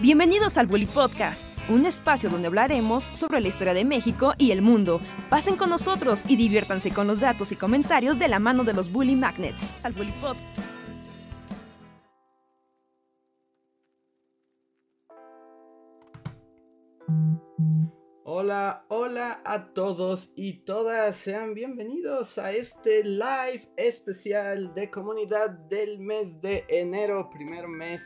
Bienvenidos al Bully Podcast, un espacio donde hablaremos sobre la historia de México y el mundo. Pasen con nosotros y diviértanse con los datos y comentarios de la mano de los Bully Magnets. Al Bully Podcast. Hola, hola a todos y todas, sean bienvenidos a este live especial de comunidad del mes de enero, primer mes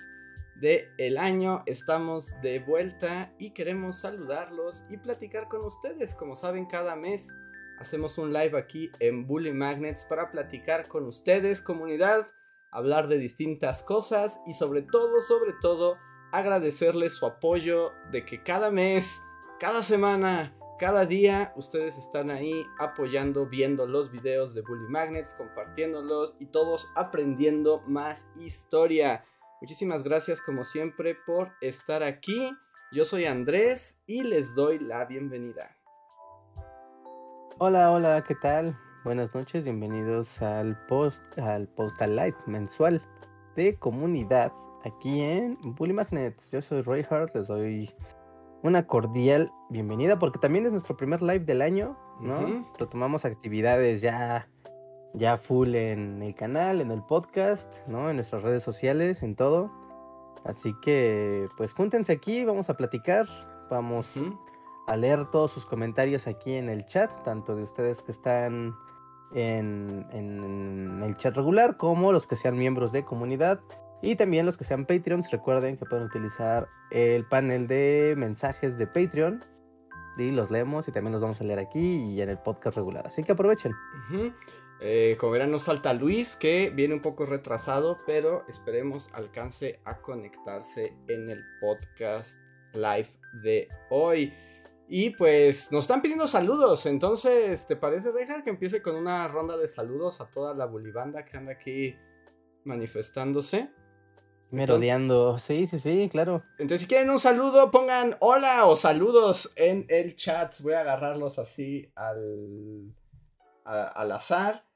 del el año. Estamos de vuelta y queremos saludarlos y platicar con ustedes. Como saben, cada mes hacemos un live aquí en Bully Magnets para platicar con ustedes, comunidad, hablar de distintas cosas y sobre todo, sobre todo, agradecerles su apoyo de que cada mes cada semana, cada día, ustedes están ahí apoyando, viendo los videos de Bully Magnets, compartiéndolos y todos aprendiendo más historia. Muchísimas gracias como siempre por estar aquí. Yo soy Andrés y les doy la bienvenida. Hola, hola, ¿qué tal? Buenas noches, bienvenidos al post al Postal Live mensual de comunidad aquí en Bully Magnets. Yo soy Roy Hart, les doy una cordial bienvenida porque también es nuestro primer live del año, ¿no? Retomamos actividades ya, ya full en el canal, en el podcast, ¿no? En nuestras redes sociales, en todo. Así que, pues júntense aquí, vamos a platicar, vamos a leer todos sus comentarios aquí en el chat, tanto de ustedes que están en, en el chat regular como los que sean miembros de comunidad. Y también los que sean Patreons, recuerden que pueden utilizar el panel de mensajes de Patreon. Y los leemos y también los vamos a leer aquí y en el podcast regular. Así que aprovechen. Eh, como verán, nos falta Luis, que viene un poco retrasado, pero esperemos alcance a conectarse en el podcast live de hoy. Y pues nos están pidiendo saludos, entonces, ¿te parece, dejar que empiece con una ronda de saludos a toda la bulibanda que anda aquí manifestándose? Merodeando, sí, sí, sí, claro. Entonces, si quieren un saludo, pongan hola o saludos en el chat. Voy a agarrarlos así al, al azar.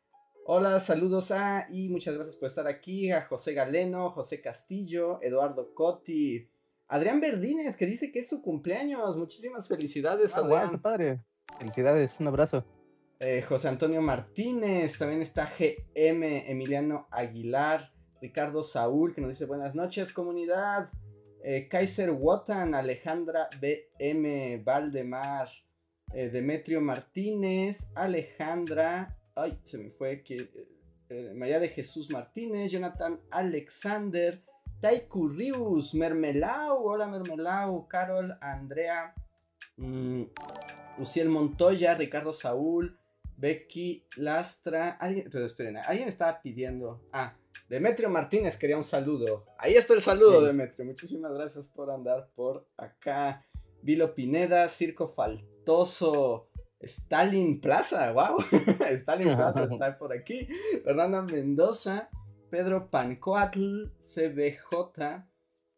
Hola, saludos a y muchas gracias por estar aquí. A José Galeno, José Castillo, Eduardo Cotti, Adrián Verdines, que dice que es su cumpleaños. Muchísimas felicidades, ah, Adrián. padre. Felicidades, un abrazo. Eh, José Antonio Martínez, también está GM, Emiliano Aguilar. Ricardo Saúl, que nos dice buenas noches, comunidad. Eh, Kaiser Wotan, Alejandra BM, Valdemar, eh, Demetrio Martínez, Alejandra, ay, se me fue, que, eh, María de Jesús Martínez, Jonathan Alexander, Taiku Rius, Mermelau, hola Mermelau, Carol, Andrea, um, Uciel Montoya, Ricardo Saúl, Becky Lastra, alguien, pero esperen, alguien estaba pidiendo, ah, Demetrio Martínez quería un saludo. Ahí está el saludo, Demetrio. Muchísimas gracias por andar por acá. Vilo Pineda, Circo Faltoso, Stalin Plaza, wow. Stalin Plaza está por aquí. Fernanda Mendoza, Pedro Pancoatl, CBJ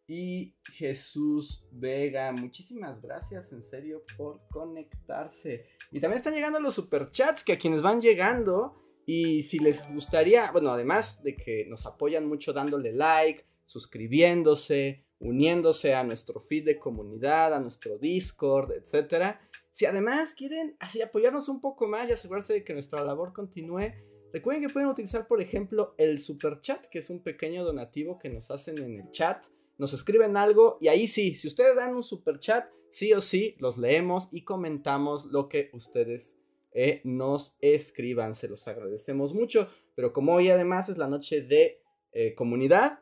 y Jesús Vega. Muchísimas gracias en serio por conectarse. Y también están llegando los superchats que a quienes van llegando y si les gustaría, bueno, además de que nos apoyan mucho dándole like, suscribiéndose, uniéndose a nuestro feed de comunidad, a nuestro Discord, etc. Si además quieren así apoyarnos un poco más y asegurarse de que nuestra labor continúe, recuerden que pueden utilizar, por ejemplo, el super chat, que es un pequeño donativo que nos hacen en el chat. Nos escriben algo y ahí sí, si ustedes dan un super chat, sí o sí los leemos y comentamos lo que ustedes eh, nos escriban, se los agradecemos mucho. Pero como hoy además es la noche de eh, comunidad,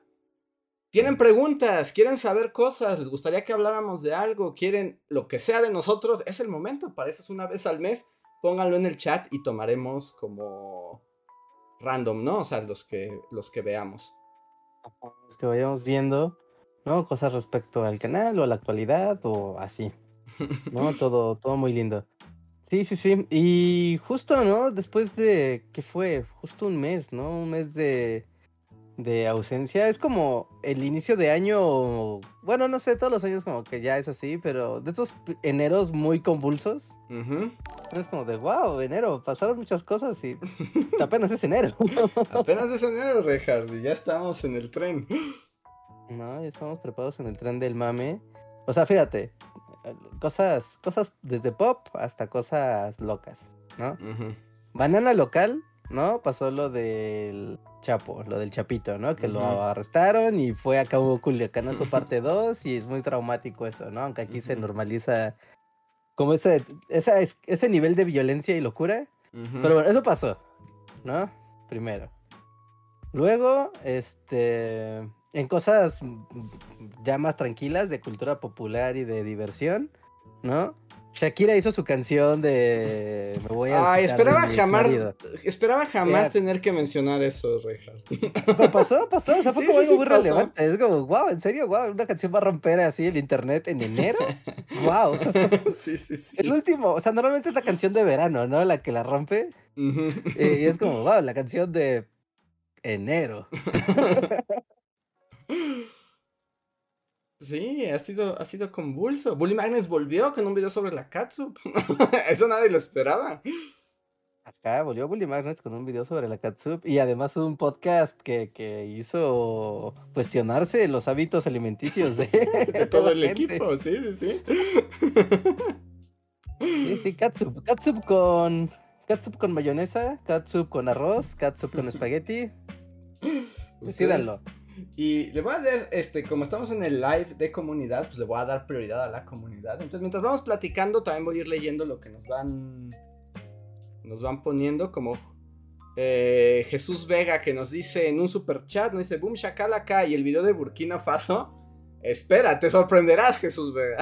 tienen preguntas, quieren saber cosas, les gustaría que habláramos de algo, quieren lo que sea de nosotros, es el momento, para eso es una vez al mes, pónganlo en el chat y tomaremos como random, ¿no? O sea, los que, los que veamos. Los que vayamos viendo, ¿no? Cosas respecto al canal o a la actualidad o así. ¿No? todo, todo muy lindo. Sí, sí, sí. Y justo, ¿no? Después de, ¿qué fue? Justo un mes, ¿no? Un mes de, de ausencia. Es como el inicio de año, bueno, no sé, todos los años como que ya es así, pero de estos eneros muy convulsos. Es como de, wow, enero, pasaron muchas cosas y apenas es enero. apenas es enero, Reinhardt, y ya estamos en el tren. No, ya estamos trepados en el tren del mame. O sea, fíjate, cosas, cosas desde pop hasta cosas locas, ¿no? Banana local, ¿no? Pasó lo del Chapo, lo del Chapito, ¿no? Que lo arrestaron y fue a Cabo Culiacanazo parte 2 y es muy traumático eso, ¿no? Aunque aquí se normaliza como ese, esa, es- ese nivel de violencia y locura. Pero bueno, eso pasó, ¿no? Primero. Luego, este, en cosas ya más tranquilas de cultura popular y de diversión, ¿no? Shakira hizo su canción de Me voy a de esperaba jamás, esperaba jamás tener que mencionar eso, Reinhardt. Pero pasó, pasó, o sea, fue Sí, como sí, algo sí, muy pasó. relevante. Es como, wow, en serio, wow, una canción va a romper así el internet en enero. wow. sí, sí, sí. El último, o sea, normalmente es la canción de verano, ¿no? La que la rompe. Eh, Y es como, wow, la canción de enero. Sí, ha sido, ha sido convulso. Bully Magnus volvió con un video sobre la Katsup. Eso nadie lo esperaba. Acá volvió Bully Magnets con un video sobre la catsup y además un podcast que, que hizo cuestionarse los hábitos alimenticios de, De todo el gente. equipo, sí, sí, sí. Sí, sí, catsup. Catsup con, catsup con mayonesa, catsup con arroz, catsup con espagueti. Decídanlo. Y le voy a dar, este, como estamos en el live de comunidad, pues le voy a dar prioridad a la comunidad. Entonces, mientras vamos platicando, también voy a ir leyendo lo que nos van, nos van poniendo, como eh, Jesús Vega que nos dice en un super chat, nos dice, boom, shakalaka, y el video de Burkina Faso. Espera, te sorprenderás, Jesús Vega.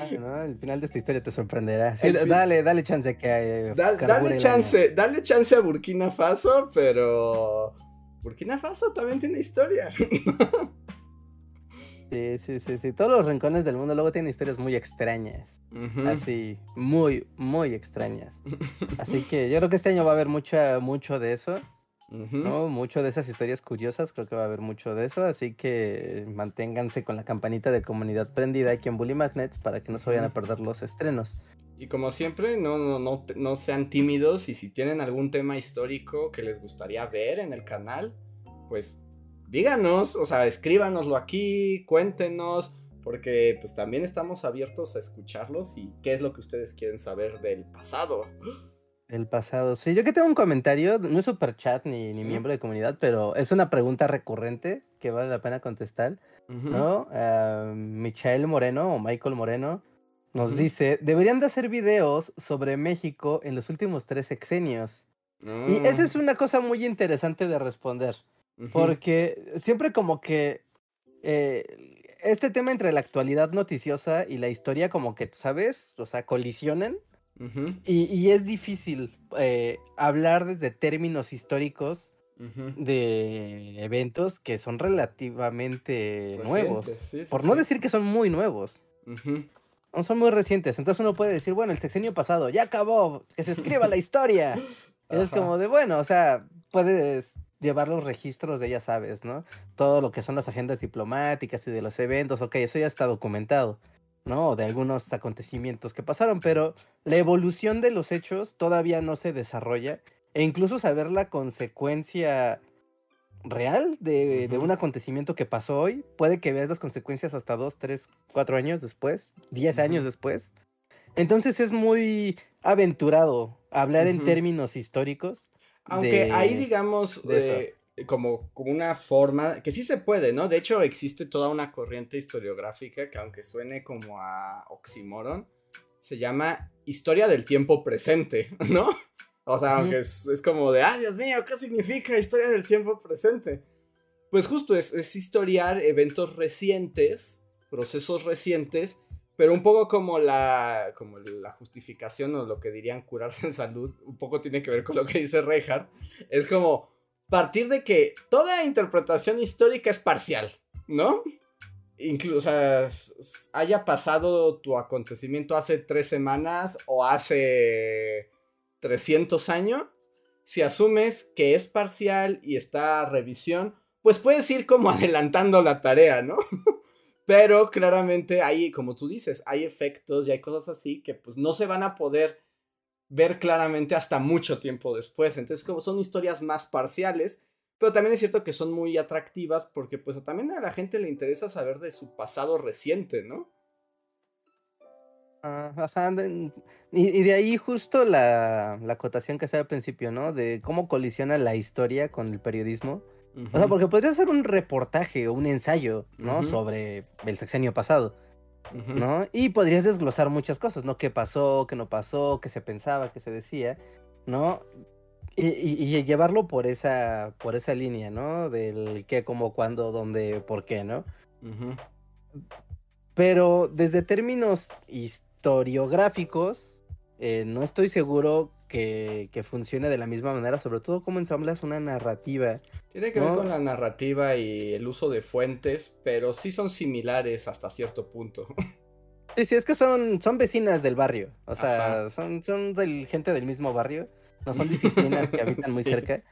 Ah, no, el final de esta historia te sorprenderá. Sí, dale, dale chance que eh, Da- dale chance, dale chance a Burkina Faso, pero Burkina Faso también tiene historia. Sí, sí, sí, sí. Todos los rincones del mundo luego tienen historias muy extrañas. Así, muy, muy extrañas. Así que yo creo que este año va a haber mucha, mucho de eso. ¿no? Mucho de esas historias curiosas, creo que va a haber mucho de eso, así que manténganse con la campanita de comunidad prendida aquí en Bully Magnets para que no se vayan a perder los estrenos. Y como siempre, no, no, no, no sean tímidos y si tienen algún tema histórico que les gustaría ver en el canal, pues díganos, o sea, escríbanoslo aquí, cuéntenos, porque pues también estamos abiertos a escucharlos y qué es lo que ustedes quieren saber del pasado. El pasado, sí, yo que tengo un comentario, no es super chat ni, ni Sí. miembro de comunidad, pero es una pregunta recurrente que vale la pena contestar. ¿no? Ah, Michael Moreno o Michael Moreno nos dice, deberían de hacer videos sobre México en los últimos tres sexenios. Y esa es una cosa muy interesante de responder. Porque siempre como que eh, este tema entre la actualidad noticiosa y la historia como que, ¿sabes? O sea, colisionan. Y, y es difícil eh, hablar desde términos históricos de eventos que son relativamente nuevos. Recientes, sí, sí, Por no decir que son muy nuevos. Son muy recientes. Entonces uno puede decir, bueno, el sexenio pasado ya acabó, que se escriba la historia. Es como de, bueno, o sea, puedes llevar los registros de, ya sabes, ¿no? Todo lo que son las agendas diplomáticas y de los eventos, ok, eso ya está documentado, ¿no? O de algunos acontecimientos que pasaron, pero la evolución de los hechos todavía no se desarrolla e incluso saber la consecuencia real de, un acontecimiento que pasó hoy, puede que veas las consecuencias hasta dos, tres, cuatro años después, diez años después. Entonces es muy aventurado hablar en términos históricos. Aunque ahí digamos de eh, como, como una forma, que sí se puede, ¿no? De hecho existe toda una corriente historiográfica que aunque suene como a oxímoron, se llama historia del tiempo presente, ¿no? O sea, aunque es, es como de, ah, Dios mío, ¿qué significa historia del tiempo presente? Pues justo es, es historiar eventos recientes, procesos recientes, pero un poco como la, como la justificación o lo que dirían curarse en salud, un poco tiene que ver con lo que dice Reinhardt. Es como partir de que toda interpretación histórica es parcial, ¿no? Incluso, haya pasado tu acontecimiento hace tres semanas o hace 300 años, si asumes que es parcial y está a revisión, pues puedes ir como adelantando la tarea, ¿no? Pero claramente hay, como tú dices, hay efectos y hay cosas así que pues no se van a poder ver claramente hasta mucho tiempo después. Entonces como son historias más parciales, Pero también es cierto que son muy atractivas porque pues también a la gente le interesa saber de su pasado reciente, ¿no? Ah, ajá, y, de ahí justo la, la acotación que hacía al principio, ¿no? De cómo colisiona la historia con el periodismo. O sea, porque podría ser un reportaje o un ensayo, ¿no? Sobre el sexenio pasado, ¿no? Y podrías desglosar muchas cosas, ¿no? ¿Qué pasó, qué no pasó, qué se pensaba, qué se decía, ¿no? Y, llevarlo por esa, por esa línea, ¿no? Del qué, cómo, cuándo, dónde, por qué, ¿no? Pero desde términos historiográficos, eh, no estoy seguro que, funcione de la misma manera, sobre todo cómo ensamblas una narrativa. Tiene que ver con la narrativa y el uso de fuentes, pero sí son similares hasta cierto punto. Sí, sí, es que son, son vecinas del barrio, o sea, son, son del, gente del mismo barrio, no son disciplinas que habitan muy cerca.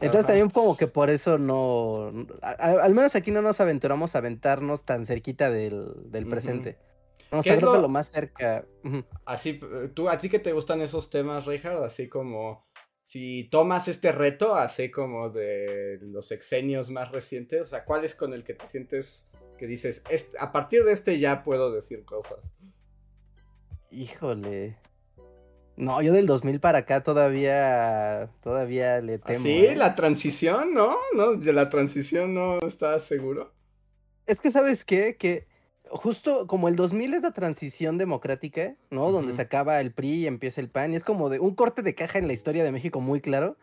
Entonces también como que por eso no, al menos aquí no nos aventuramos a aventarnos tan cerquita del, presente. No, ¿Qué es lo... más cerca. Así, tú, a ti que te gustan esos temas, Richard, así como si tomas este reto, así como de los exenios más recientes, o sea, ¿cuál es con el que te sientes que dices, a partir de este ya puedo decir cosas? Híjole. No, yo del 2000 para acá todavía todavía le temo. Sí, ¿eh? la transición, ¿no? No, la transición no está seguro. Es que sabes qué, que justo como el 2000 es la transición democrática, ¿no? Donde se acaba el PRI y empieza el PAN, y es como de un corte de caja en la historia de México muy claro.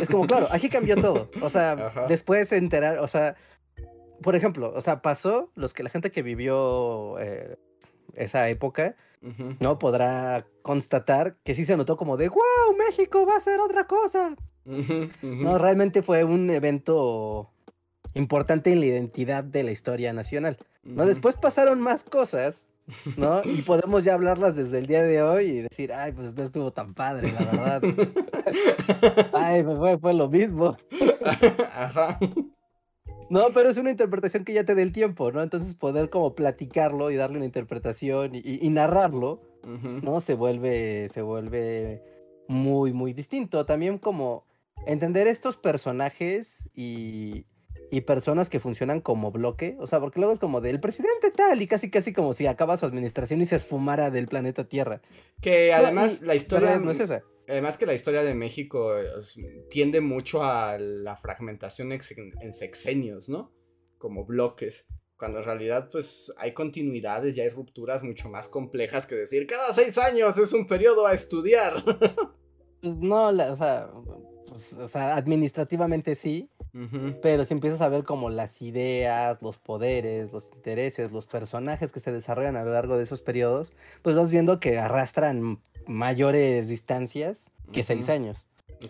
Es como, claro, aquí cambió todo. O sea, después se enterar, o sea, por ejemplo, o sea, pasó los que la gente que vivió eh, esa época, ¿no? Podrá constatar que sí se notó como de, wow, México va a ser otra cosa. No, realmente fue un evento importante en la identidad de la historia nacional. ¿no? Después pasaron más cosas, ¿no? Y podemos ya hablarlas desde el día de hoy y decir, ay, pues no estuvo tan padre, la verdad. ay, fue, fue lo mismo. Ajá. No, pero es una interpretación que ya te dé el tiempo, ¿no? Entonces poder como platicarlo y darle una interpretación y, narrarlo, ¿no? Se vuelve, se vuelve muy, muy distinto. También como entender estos personajes y, y personas que funcionan como bloque, o sea, porque luego es como del presidente tal y casi casi como si acaba su administración y se esfumara del planeta Tierra. Que además la historia no es esa. Además que la historia de México tiende mucho a la fragmentación en sexenios, ¿no? Como bloques. Cuando en realidad, pues, hay continuidades y hay rupturas mucho más complejas que decir cada seis años es un periodo a estudiar. Pues no, o sea, pues, o sea, administrativamente sí, pero si empiezas a ver como las ideas, los poderes, los intereses, los personajes que se desarrollan a lo largo de esos periodos, pues vas viendo que arrastran mayores distancias que seis años.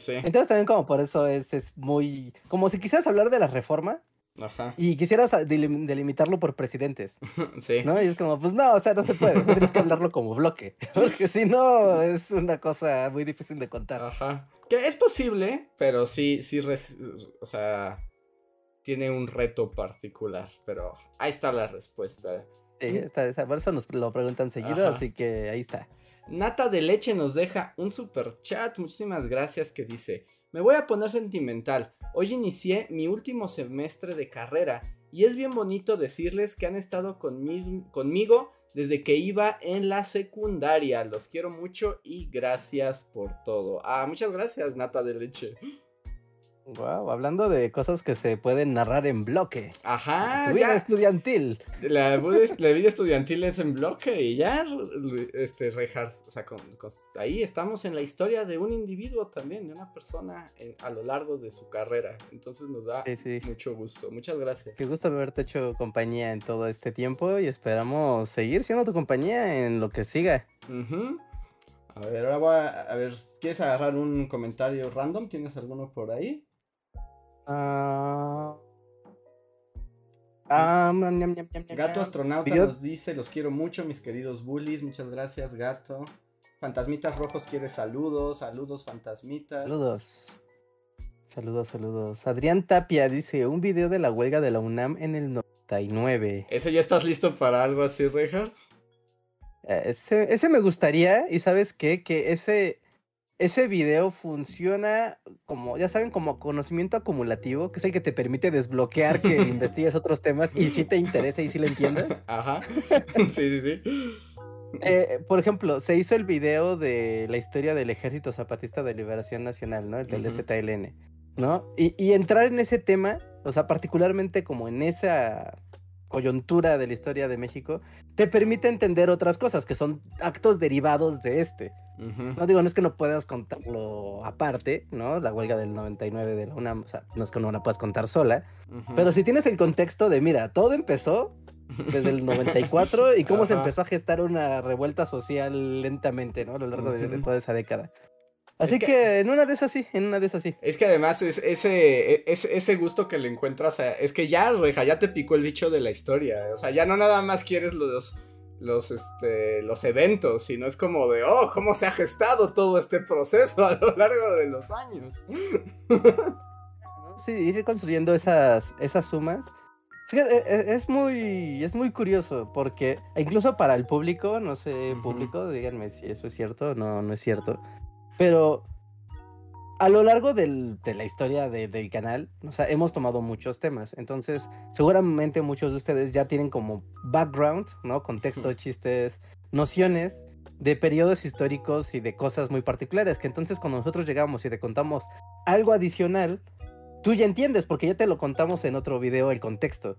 Entonces también como por eso es, es muy... Como si quisieras hablar de la reforma, Ajá. Y quisieras delimitarlo por presidentes. Sí. ¿No? Y es como, pues no, o sea, no se puede. Tienes que hablarlo como bloque. Porque si no, es una cosa muy difícil de contar. Ajá. Que es posible, pero sí, sí, o sea, tiene un reto particular. Pero ahí está la respuesta. Sí, está, por eso nos lo preguntan seguido, así que ahí está. Nata de Leche nos deja un super chat. Muchísimas gracias que dice. Me voy a poner sentimental. Hoy inicié mi último semestre de carrera y es bien bonito decirles que han estado conmigo desde que iba en la secundaria. Los quiero mucho y gracias por todo. Ah, muchas gracias, Nata de Leche. Wow, hablando de cosas que se pueden narrar en bloque. Ajá. La vida estudiantil. La, vida estudiantil es en bloque y ya, este, o sea, ahí estamos en la historia de un individuo también, de una persona a lo largo de su carrera. Entonces nos da mucho gusto. Muchas gracias. Qué gusto haberte hecho compañía en todo este tiempo y esperamos seguir siendo tu compañía en lo que siga. A ver, ahora voy a, a ver, ¿quieres agarrar un comentario random? ¿Tienes alguno por ahí? Gato astronauta nos dice, los quiero mucho, mis queridos bullies. Muchas gracias, gato. Fantasmitas Rojos quiere saludos, saludos, fantasmitas. Saludos. Saludos, saludos. Adrián Tapia dice, un video de la huelga de la UNAM en el 99. ¿Ese ya estás listo para algo así, Reinhardt? Eh, ese, ese me gustaría, y sabes qué, que ese ese video funciona como, ya saben, como conocimiento acumulativo, que es el que te permite desbloquear que investigues otros temas y si te interesa y si lo entiendes. Ajá. Sí, sí, sí. Eh, por ejemplo, se hizo el video de la historia del Ejército Zapatista de Liberación Nacional, ¿no? El del. ZLN, ¿no? Y, y entrar en ese tema, o sea, particularmente como en esa coyuntura de la historia de México, te permite entender otras cosas que son actos derivados de este. No digo, no es que no puedas contarlo aparte, ¿no? La huelga del 99 de la UNAM, o sea, no es que no la puedas contar sola, pero si tienes el contexto de, mira, todo empezó desde el 94 y cómo se empezó a gestar una revuelta social lentamente, ¿no? A lo largo de, toda esa década. Así que- que... en una de esas sí, en una de esas sí. Es que además es ese, e- ese, gusto que le encuentras a- es que ya, Reja, ya te picó el bicho de la historia. O sea, ya no nada más quieres los, los, este, los eventos, sino es como de, oh, cómo se ha gestado todo este proceso a lo largo de los años. Sí, ir construyendo esas, esas sumas. Es, que, eh, eh, es muy, es muy curioso porque incluso para el público, no sé, público, díganme si eso es cierto o no, no es cierto, pero a lo largo del- de la historia de- del canal, o sea, hemos tomado muchos temas, entonces seguramente muchos de ustedes ya tienen como background, ¿no? Contexto, chistes, nociones de periodos históricos y de cosas muy particulares, que entonces cuando nosotros llegamos y te contamos algo adicional, tú ya entiendes, porque ya te lo contamos en otro video el contexto,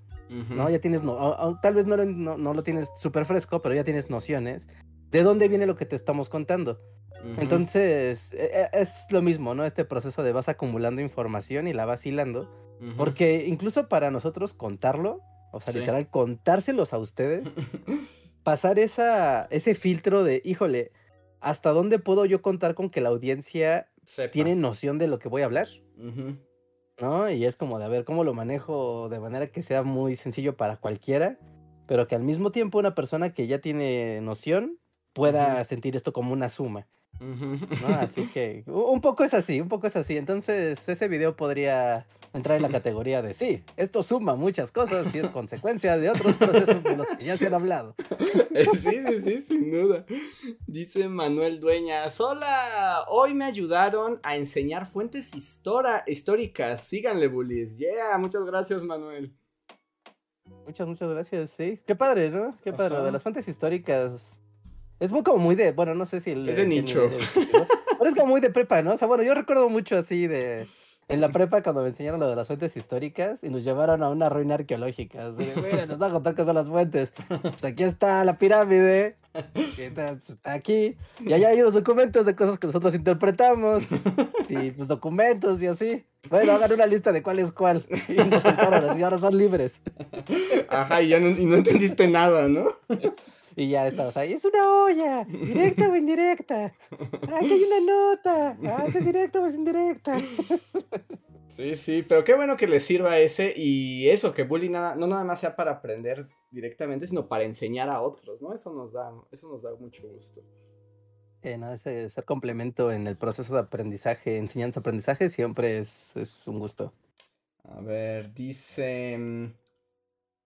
¿no? Ya tienes, no, o- o tal vez no lo, no, no lo tienes súper fresco, pero ya tienes nociones de dónde viene lo que te estamos contando. Entonces, e- e- es lo mismo, ¿no? Este proceso de vas acumulando información y la vas hilando, porque incluso para nosotros contarlo, o sea, Sí. literal, contárselos a ustedes, pasar esa, ese filtro de, híjole, ¿hasta dónde puedo yo contar con que la audiencia Sepa. tiene noción de lo que voy a hablar? ¿no? Y es como de a ver cómo lo manejo de manera que sea muy sencillo para cualquiera, pero que al mismo tiempo una persona que ya tiene noción pueda sentir esto como una suma, Así que un poco es así, un poco es así. Entonces ese video podría entrar en la categoría de sí, esto suma muchas cosas y es consecuencia de otros procesos de los que ya se han hablado. Sí, sí, sí, sin duda. Dice Manuel Dueñas, hola, hoy me ayudaron a enseñar fuentes históricas. Síganle, bullies. Yeah, muchas gracias, Manuel. Muchas, muchas gracias, sí. Qué padre, ¿no? Qué padre. Ajá. de las fuentes históricas. Es muy como muy de, bueno, no sé si el Es de tiene nicho. idea de- Pero es como muy de prepa, ¿no? O sea, bueno, yo recuerdo mucho así de en la prepa cuando me enseñaron lo de las fuentes históricas y nos llevaron a una ruina arqueológica. Así mira, nos va a contar cosas de las fuentes. Pues aquí está la pirámide. Y está, pues, está aquí. Y allá hay unos documentos de cosas que nosotros interpretamos. Y pues documentos y así. Bueno, hagan una lista de cuál es cuál. Y nos soltaron así, ahora son libres. Ajá, y ya no, y no entendiste nada, ¿no? Y ya estabas ahí, es una olla, directa o indirecta. Aquí hay una nota. Ah, ¿esto es directa o es indirecta. Sí, sí, pero qué bueno que les sirva ese y eso, que bullying nada, no nada más sea para aprender directamente, sino para enseñar a otros, ¿no? Eso nos da, eso nos da mucho gusto. Eh, no, ese ser complemento en el proceso de aprendizaje, enseñanza-aprendizaje, siempre es, es un gusto. A ver, dice mm,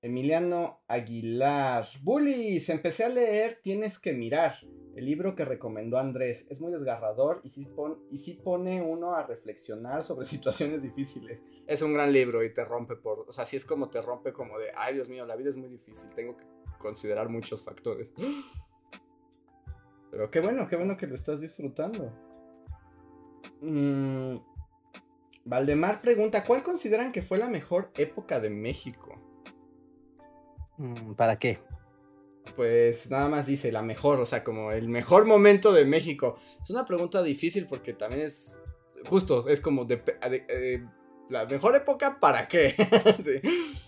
Emiliano Aguilar. Bullies, empecé a leer Tienes que mirar, el libro que recomendó Andrés. Es muy desgarrador y sí, pone uno a reflexionar sobre situaciones difíciles. Es un gran libro y te rompe por... O sea, sí es como te rompe como de, ay Dios mío, la vida es muy difícil, tengo que considerar muchos factores. Pero qué bueno, qué bueno que lo estás disfrutando. Mm, Valdemar pregunta, ¿cuál consideran que fue la mejor época de México? Mm, ¿Para qué? Pues nada más dice la mejor, o sea, como el mejor momento de México. Es una pregunta difícil porque también es justo, es como de, de- eh, la mejor época para qué. Sí.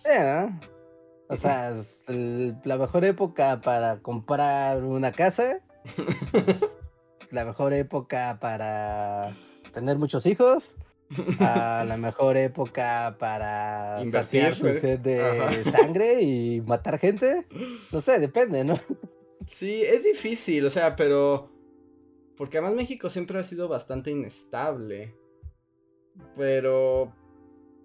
Eh. O sea, el- la mejor época para comprar una casa. la mejor época para tener muchos hijos. A la mejor época para Invertir, saciar tu güey. sed de Ajá. sangre y matar gente. No sé, depende, ¿no? Sí, es difícil, o sea, pero... Porque además México siempre ha sido bastante inestable. Pero...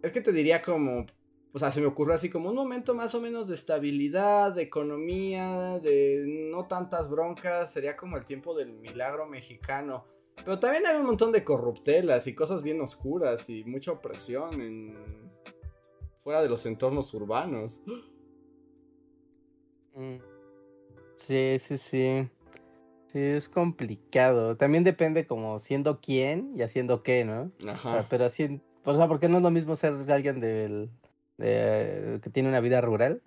Es que te diría como... O sea, se me ocurre así como un momento más o menos de estabilidad, de economía, de no tantas broncas. Sería como el tiempo del milagro mexicano. Pero también hay un montón de corruptelas y cosas bien oscuras y mucha opresión en fuera de los entornos urbanos. Mm. Sí, sí, sí. Sí, es complicado. También depende como siendo quién y haciendo qué, ¿no? Ajá. pero así, o sea, porque no es lo mismo ser alguien del, de, que tiene una vida rural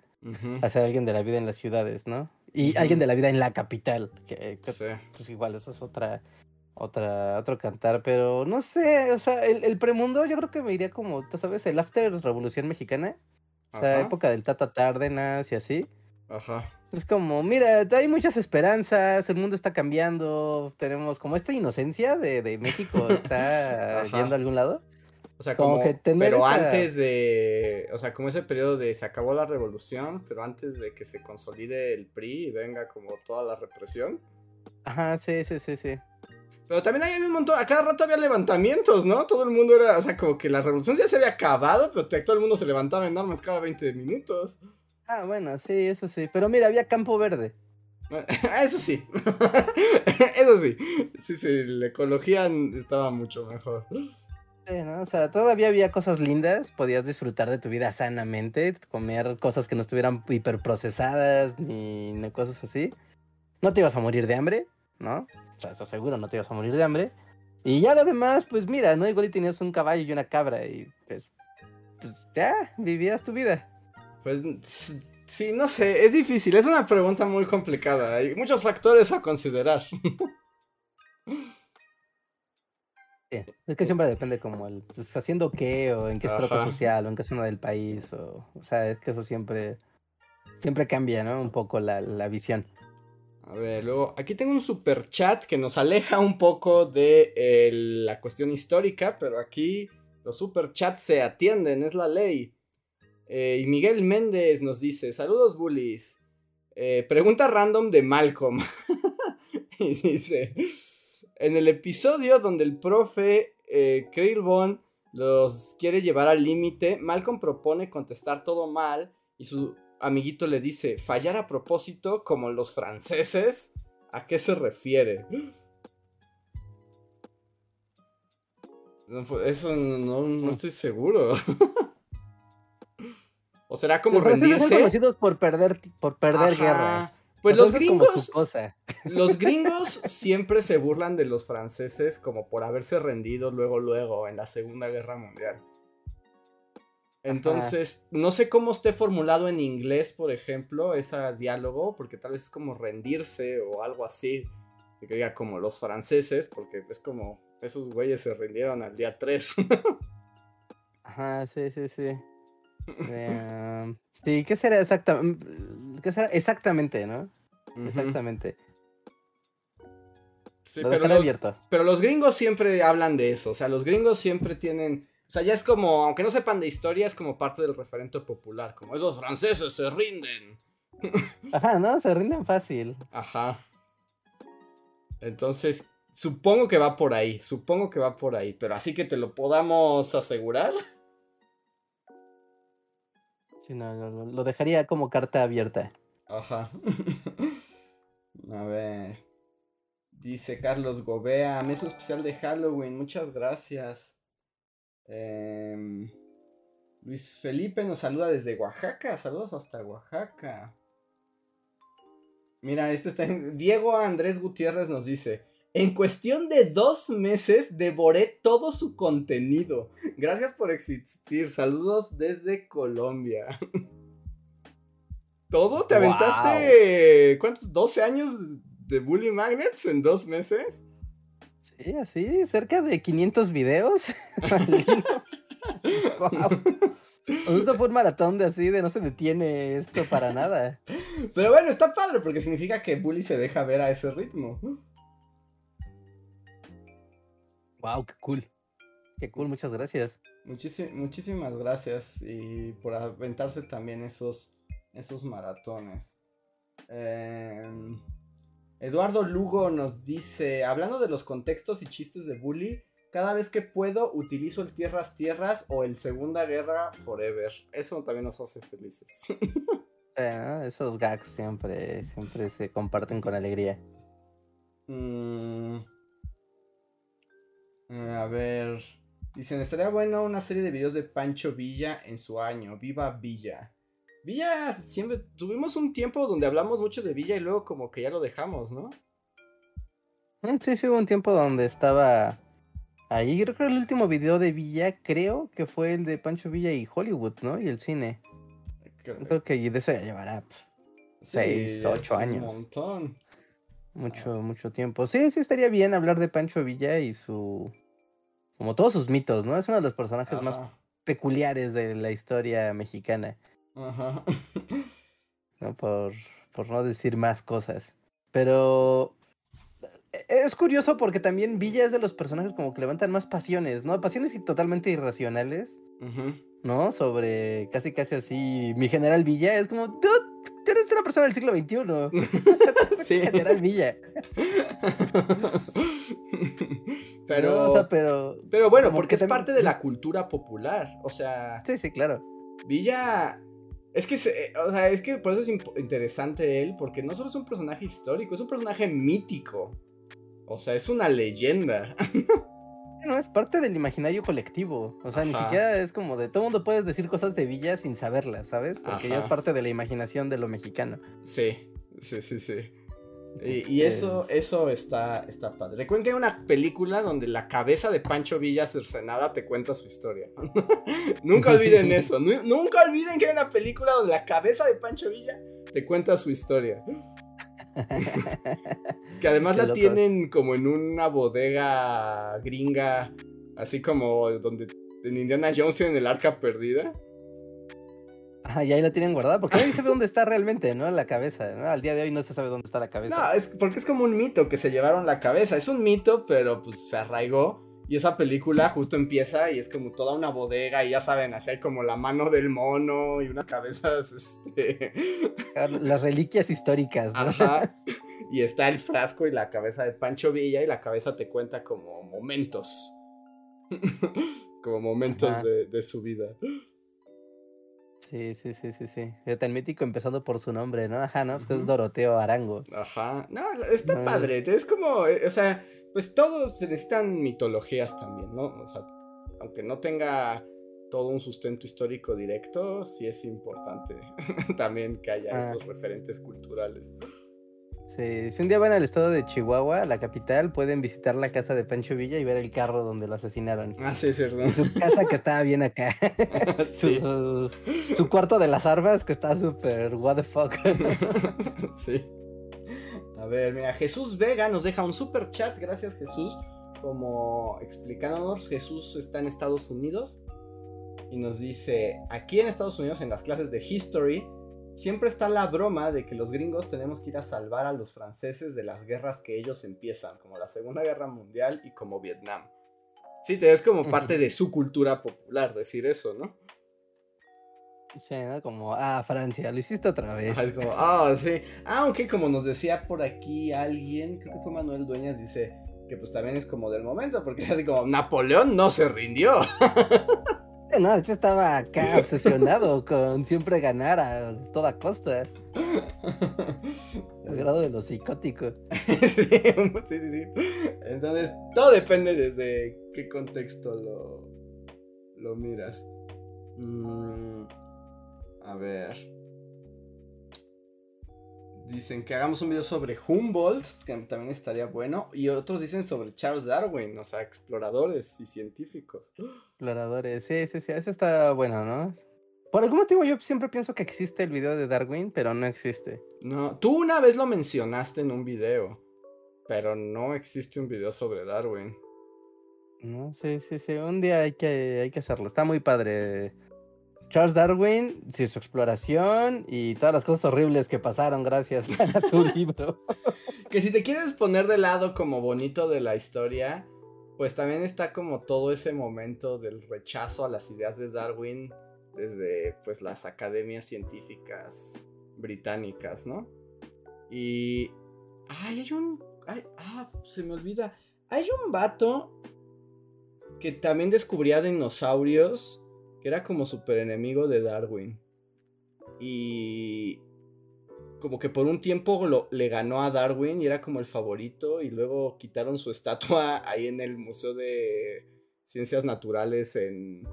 a ser alguien de la vida en las ciudades, ¿no? Y alguien de la vida en la capital, que, pues igual, eso es otra, otra, otro cantar, pero no sé, o sea, el, el premundo yo creo que me iría como, tú sabes, el after revolución mexicana, o sea, época del Tata Tárdenas y así. Ajá. Es como, mira, hay muchas esperanzas, el mundo está cambiando, tenemos como esta inocencia de, de México está yendo a algún lado. O sea, como, que pero antes de, o sea, como ese periodo de se acabó la revolución, pero antes de que se consolide el PRI y venga como toda la represión. Ajá, sí, sí, sí, sí. Pero también hay un montón, a cada rato había levantamientos, ¿no? Todo el mundo era, o sea, como que la revolución ya se había acabado, pero todo el mundo se levantaba en armas cada 20 minutos. Ah, bueno, sí, eso sí. Pero mira, había campo verde. eso sí. eso sí. Sí, sí, la ecología estaba mucho mejor. Sí, ¿no? O sea, todavía había cosas lindas, podías disfrutar de tu vida sanamente, comer cosas que no estuvieran hiperprocesadas ni, ni cosas así. No te ibas a morir de hambre, ¿no? O sea, eso seguro no te ibas a morir de hambre. Y ya lo demás, pues mira, ¿no? Igual tenías un caballo y una cabra y pues, pues ya, vivías tu vida. Pues sí, no sé, es difícil, es una pregunta muy complicada, hay muchos factores a considerar. es que siempre depende como el, pues, haciendo qué, o en qué estrato social, o en qué zona del país, o, o sea, es que eso siempre, siempre cambia, ¿no? Un poco la, la visión. A ver, luego, aquí tengo un super chat que nos aleja un poco de la cuestión histórica, pero aquí los super chats se atienden, es la ley. Eh, y Miguel Méndez nos dice, saludos bullies. Eh, pregunta random de Malcolm. y dice, en el episodio donde el profe eh, los quiere llevar al límite, Malcolm propone contestar todo mal y su amiguito le dice, fallar a propósito como los franceses. ¿A qué se refiere? Eso no, no estoy seguro. ¿O será como rendirse? Son conocidos por perder, por perder guerras. Pues los gringos. Los gringos siempre se burlan de los franceses como por haberse rendido luego, luego en la Segunda Guerra Mundial. Entonces, no sé cómo esté formulado en inglés, por ejemplo, ese diálogo, porque tal vez es como rendirse o algo así. Que diga como los franceses, porque es como esos güeyes se rindieron al día 3. Ajá, sí, sí, sí. Em, sí, ¿qué será exactamente? ¿Qué será exactamente, no? Exactamente. Sí, pero, pero los gringos siempre hablan de eso. O sea, los gringos siempre tienen. O sea, ya es como, aunque no sepan de historia, es como parte del referente popular. Como esos franceses se rinden. Ajá, ¿no? Se rinden fácil. Ajá. Entonces, supongo que va por ahí. Supongo que va por ahí. Pero así que te lo podamos asegurar. Sí, no, lo, dejaría como carta abierta. Ajá. A ver. Dice Carlos Gobea, mes especial de Halloween, muchas gracias. Em, Luis Felipe nos saluda desde Oaxaca, saludos hasta Oaxaca. Mira, este está en... Diego Andrés Gutiérrez nos dice, en cuestión de dos meses devoré todo su contenido. Gracias por existir. Saludos desde Colombia. ¿Todo? ¿Te aventaste cuántos? ¿12 años de Bully Magnets en dos meses? Sí, así, cerca de 500 videos. wow. Esto fue un maratón de así, de no se detiene esto para nada. Pero bueno, está padre porque significa que Bully se deja ver a ese ritmo. Wow, qué cool. Qué cool, muchas gracias. muchísimas gracias y por aventarse también esos, esos maratones. Em, Eduardo Lugo nos dice, hablando de los contextos y chistes de bully, cada vez que puedo utilizo el Tierras Tierras o el Segunda Guerra Forever. Eso también nos hace felices. esos gags siempre, siempre se comparten con alegría. Mmm... Eh, a ver. Dicen, estaría bueno una serie de videos de Pancho Villa en su año. Viva Villa. Villa, siempre tuvimos un tiempo donde hablamos mucho de Villa y luego como que ya lo dejamos, ¿no? Mm, Sí, sí, hubo un tiempo donde estaba ahí. Creo que el último video de Villa, creo que fue el de Pancho Villa y Hollywood, ¿no? Y el cine. Creo que de eso ya llevará pf, seis, ocho es años. Un montón. mucho, mucho tiempo. Sí, sí, estaría bien hablar de Pancho Villa y su. Como todos sus mitos, ¿no? Es uno de los personajes más peculiares de la historia mexicana, Ajá. ¿no? Por, por no decir más cosas. Pero e- es curioso porque también Villa es de los personajes como que levantan más pasiones, ¿no? Pasiones totalmente irracionales. ¿no? Sobre casi, casi así. Mi general Villa es como, tú, tú eres una persona del siglo XXI. Sí. General Villa. Pero, ¿no? O sea, pero. pero bueno, porque que es también- parte de la cultura popular. O sea, Sí, sí, claro. Villa. Es que, se- o sea, es que por eso es interesante él, porque no solo es un personaje histórico, es un personaje mítico. O sea, es una leyenda. No, es parte del imaginario colectivo. O sea, ni siquiera es como de todo mundo puedes decir cosas de Villa sin saberlas, ¿sabes? Porque ya es parte de la imaginación de lo mexicano. Sí, sí, sí, sí. Y, y eso, eso está, está padre. Recuerden que hay una película donde la cabeza de Pancho Villa cercenada te cuenta su historia. nunca olviden eso. nu- nunca olviden que hay una película donde la cabeza de Pancho Villa te cuenta su historia. Que además la tienen como en una bodega gringa, así como donde en Indiana Jones tienen el arca perdida. Ajá, y ahí la tienen guardada porque nadie sabe dónde está realmente, ¿no? La cabeza, ¿no? Al día de hoy no se sabe dónde está la cabeza. No, es porque es como un mito que se llevaron la cabeza. Es un mito, pero pues se arraigó. Y esa película justo empieza y es como toda una bodega y ya saben, así hay como la mano del mono y unas cabezas, este... Ah, Las reliquias históricas, ¿no? Ajá. Y está el frasco y la cabeza de Pancho Villa y la cabeza te cuenta como momentos. como momentos de su vida. Sí, sí, sí, sí, sí. Tan mítico empezando por su nombre, ¿no? Ajá, ¿no? Pues es. Doroteo Arango. Ajá. No, está No, padre. Es como, eh, o sea, pues todos necesitan mitologías también, ¿no? O sea, aunque no tenga todo un sustento histórico directo, sí es importante también que haya Ah. esos referentes culturales. Sí, si un día van al estado de Chihuahua, la capital, pueden visitar la casa de Pancho Villa y ver el carro donde lo asesinaron. Ah, sí, es cierto. Y su casa que estaba bien acá. Sí. su, su cuarto de las armas que está súper what the fuck. sí. A ver, mira, Jesús Vega nos deja un super chat, gracias Jesús, como explicándonos, Jesús está en Estados Unidos y nos dice, aquí en Estados Unidos en las clases de History, siempre está la broma de que los gringos tenemos que ir a salvar a los franceses de las guerras que ellos empiezan, como la Segunda Guerra Mundial y como Vietnam. Sí, te- es como parte de su cultura popular decir eso, ¿no? Sí, ¿no? Como, ah, Francia, lo hiciste otra vez. Es como, ah, sí. Ah, ok, como nos decía por aquí alguien, creo que fue Manuel Dueñas, dice que pues también es como del momento, porque es así como, Napoleón no se rindió. No, de hecho estaba acá obsesionado con siempre ganar a toda costa. Al grado de lo psicótico. sí, sí, sí. Entonces, todo depende desde qué contexto lo, lo miras. Mm, a ver. Dicen que hagamos un video sobre Humboldt, que también estaría bueno. Y otros dicen sobre Charles Darwin, o sea, exploradores y científicos. Exploradores, sí, sí, sí, eso está bueno, ¿no? Por algún motivo yo siempre pienso que existe el video de Darwin, pero no existe. No, tú una vez lo mencionaste en un video, pero no existe un video sobre Darwin. No, sí, sí, sí, un día hay que, hay que hacerlo. Está muy padre. Charles Darwin, su exploración y todas las cosas horribles que pasaron gracias a su libro. Que si te quieres poner de lado como bonito de la historia, pues también está como todo ese momento del rechazo a las ideas de Darwin desde pues las academias científicas británicas, ¿no? Y... Ay, hay un... ah, se me olvida. Hay un vato que también descubría dinosaurios, que era como super enemigo de Darwin. Y como que por un tiempo lo, le ganó a Darwin y era como el favorito y luego quitaron su estatua ahí en el Museo de Ciencias Naturales en,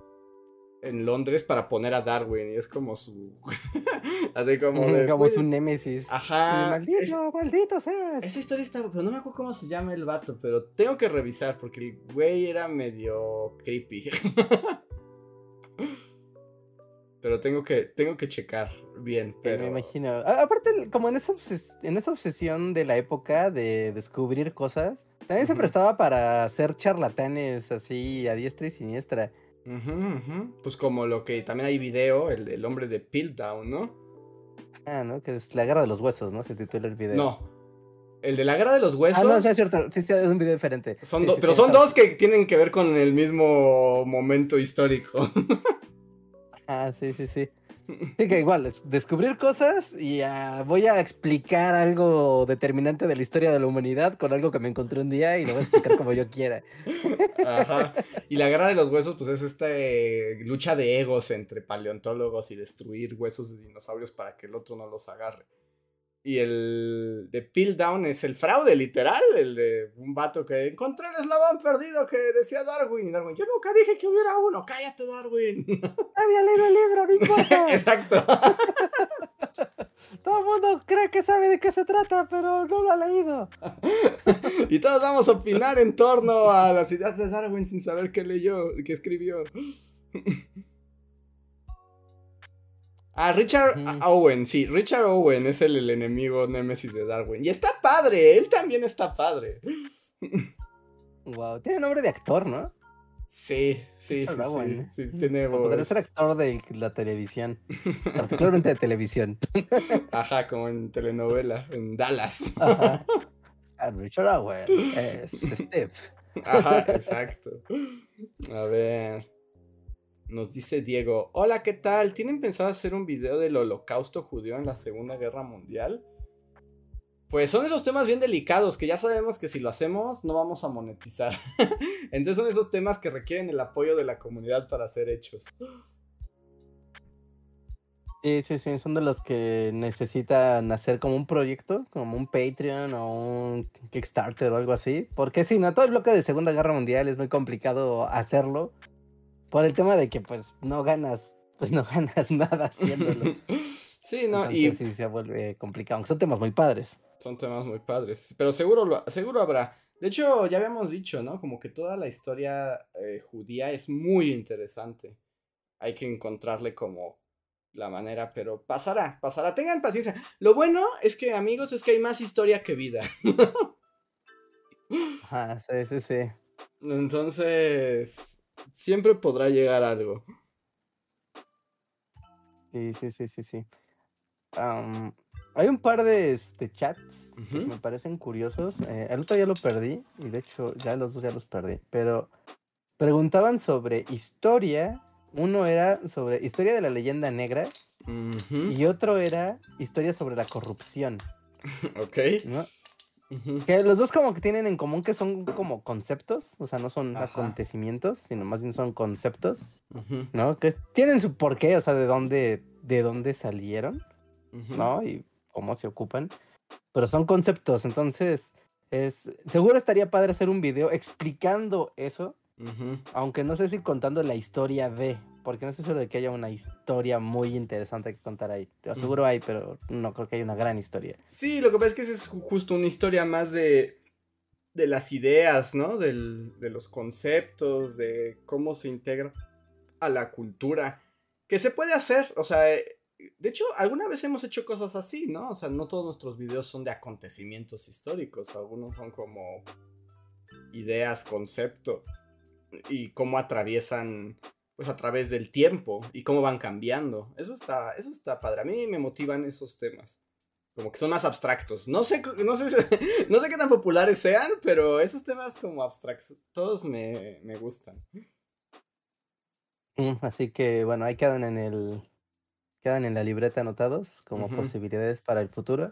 en Londres para poner a Darwin y es como su... así como... como su némesis. Ajá. Maldito, maldito seas. Esa historia está... Pero no me acuerdo cómo se llama el vato, pero tengo que revisar porque el güey era medio creepy. Pero tengo que, tengo que checar bien. Pero... Me imagino. aparte, como en esa, en esa obsesión de la época de descubrir cosas, también se prestaba para hacer charlatanes así a diestra y siniestra. Pues como lo que también hay video, el del hombre de Piltdown, ¿no? Ah, ¿no? Que es la guerra de los huesos, ¿no? Se titula el video. No. El de la guerra de los huesos. Ah, no, sí, es cierto. Sí, sí, es un video diferente. Son pero son dos que tienen que ver con el mismo momento histórico. Ah, sí, sí, sí. Sí, que igual, descubrir cosas y uh, voy a explicar algo determinante de la historia de la humanidad con algo que me encontré un día y lo voy a explicar como yo quiera. Ajá. Y la guerra de los huesos, pues es esta eh, lucha de egos entre paleontólogos y destruir huesos de dinosaurios para que el otro no los agarre. Y el de Peel Down es el fraude, literal, el de un vato que encontré el eslabón perdido que decía Darwin. Y Darwin, yo nunca dije que hubiera uno, cállate, Darwin. Había leído el libro, no importa. Exacto. Todo el mundo cree que sabe de qué se trata, pero no lo ha leído. y todos vamos a opinar en torno a las ideas de Darwin sin saber qué leyó, qué escribió. Ah, Richard Owen, sí, Richard Owen es el, enemigo némesis de Darwin. Y está padre, él también está padre. Wow, tiene nombre de actor, ¿no? Sí, sí, sí, sí, sí, tiene voz. Podría ser actor de la televisión, particularmente de televisión. Ajá, como en telenovela, en Dallas. Ajá. Ah, Richard Owen es Steve. Ajá, exacto. A ver. Nos dice Diego, hola, ¿qué tal? ¿Tienen pensado hacer un video del holocausto judío en la Segunda Guerra Mundial? Pues son esos temas bien delicados que ya sabemos que si lo hacemos no vamos a monetizar. Entonces son esos temas que requieren el apoyo de la comunidad para ser hechos. Sí, sí, sí, son de los que necesitan hacer como un proyecto, como un Patreon o un Kickstarter o algo así. Porque si no, todo el bloque de Segunda Guerra Mundial es muy complicado hacerlo por el tema de que pues no ganas, pues no ganas nada haciéndolo. sí, no, y sí se vuelve complicado. Son temas muy padres. Son temas muy padres, pero seguro seguro habrá. De hecho, ya habíamos dicho, ¿no? Como que toda la historia eh, judía es muy interesante. Hay que encontrarle como la manera, pero pasará, pasará. Tengan paciencia. Lo bueno es que, amigos, es que hay más historia que vida. Ajá, sí, sí, sí. Entonces, siempre podrá llegar algo. Sí, sí, sí, sí, sí. hay un par de este, chats que me parecen curiosos. Eh, el otro ya lo perdí y de hecho ya los dos ya los perdí. Pero preguntaban sobre historia. Uno era sobre historia de la leyenda negra y otro era historia sobre la corrupción. Ok. ¿no? Que los dos como que tienen en común que son como conceptos, o sea, no son acontecimientos, sino más bien son conceptos, ¿no? Que tienen su porqué, o sea, de dónde, de dónde salieron, ¿no? Y cómo se ocupan, pero son conceptos, entonces es seguro estaría padre hacer un video explicando eso, aunque no sé si contando la historia de, porque no estoy seguro de que haya una historia muy interesante que contar ahí. Te aseguro hay, pero no creo que haya una gran historia. Sí, lo que pasa es que es justo una historia más de, de las ideas, ¿no? Del, de los conceptos, de cómo se integra a la cultura. Que se puede hacer, o sea, eh, de hecho, alguna vez hemos hecho cosas así, ¿no? O sea, no todos nuestros videos son de acontecimientos históricos, algunos son como ideas, conceptos y cómo atraviesan pues a través del tiempo y cómo van cambiando. Eso está, eso está padre. A mí me motivan esos temas. Como que son más abstractos. No sé, no sé, no sé qué tan populares sean, pero esos temas como abstractos, todos me, gustan. Mm, así que bueno, ahí quedan en el. Quedan en la libreta anotados como posibilidades para el futuro.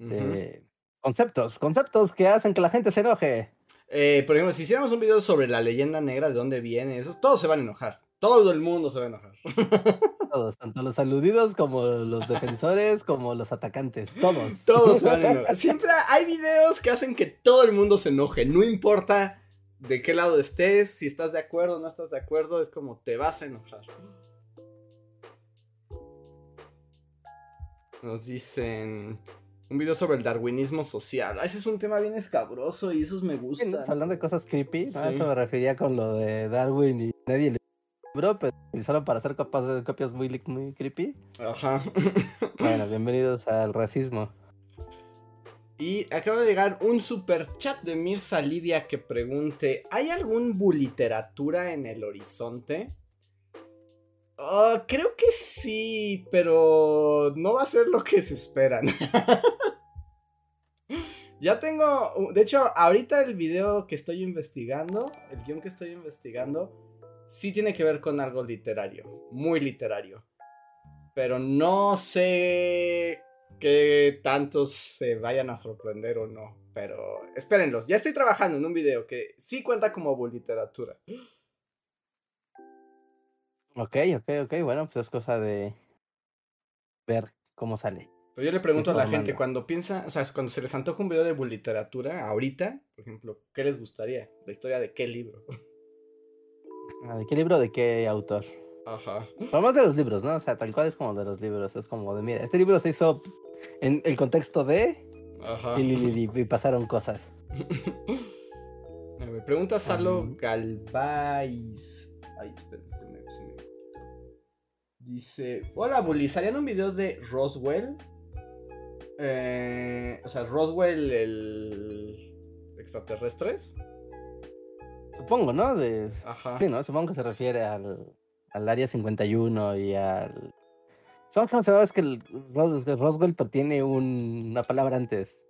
Eh, conceptos, conceptos que hacen que la gente se enoje. Eh, por ejemplo, si hiciéramos un video sobre la leyenda negra, de dónde viene, eso, todos se van a enojar Todo el mundo se va a enojar. Todos, tanto los aludidos como los defensores, como los atacantes, todos. Todos se van a enojar. Siempre hay videos que hacen que todo el mundo se enoje. No importa de qué lado estés, si estás de acuerdo o no estás de acuerdo, es como te vas a enojar. Nos dicen un video sobre el darwinismo social. Ese es un tema bien escabroso y esos me gustan. Hablando de cosas creepy, ¿no? Sí. eso me refería con lo de Darwin y nadie le pero utilizaron para hacer copas, copias muy, muy creepy. Ajá. Bueno, bienvenidos al racismo. Y acaba de llegar un super chat de Mirza Lidia que pregunte: ¿Hay algún buliteratura en el horizonte? Ah, creo que sí, pero no va a ser lo que se esperan. ya tengo. De hecho, ahorita el video que estoy investigando, el guion que estoy investigando, sí tiene que ver con algo literario, muy literario. Pero no sé que tantos se vayan a sorprender o no. Pero espérenlos, ya estoy trabajando en un video que sí cuenta como literatura. Ok, ok, ok. Bueno, pues es cosa de ver cómo sale. Pero yo le pregunto a la gente, cuando piensa, o sea, cuando se les antoja un video de literatura, ahorita, por ejemplo, ¿qué les gustaría? ¿La historia de qué libro? Ah, ¿De qué libro, de qué autor? Ajá. Más de los libros, ¿no? O sea, tal cual es como de los libros. Es como de, mira, este libro se hizo en el contexto de... Ajá. Y, y- y- y pasaron cosas. Ver, pregunta Salo Ajá. Galvais. Ay, espera, se me, se me- Dice: Hola, Bullies, ¿harían un video de Roswell? Eh, o sea, Roswell, el. extraterrestres. Supongo, ¿no? De... Ajá. Sí, ¿no? Supongo que se refiere al, al Área 51 y al... Supongo que no es que el Ros- Roswell tiene un- una palabra antes.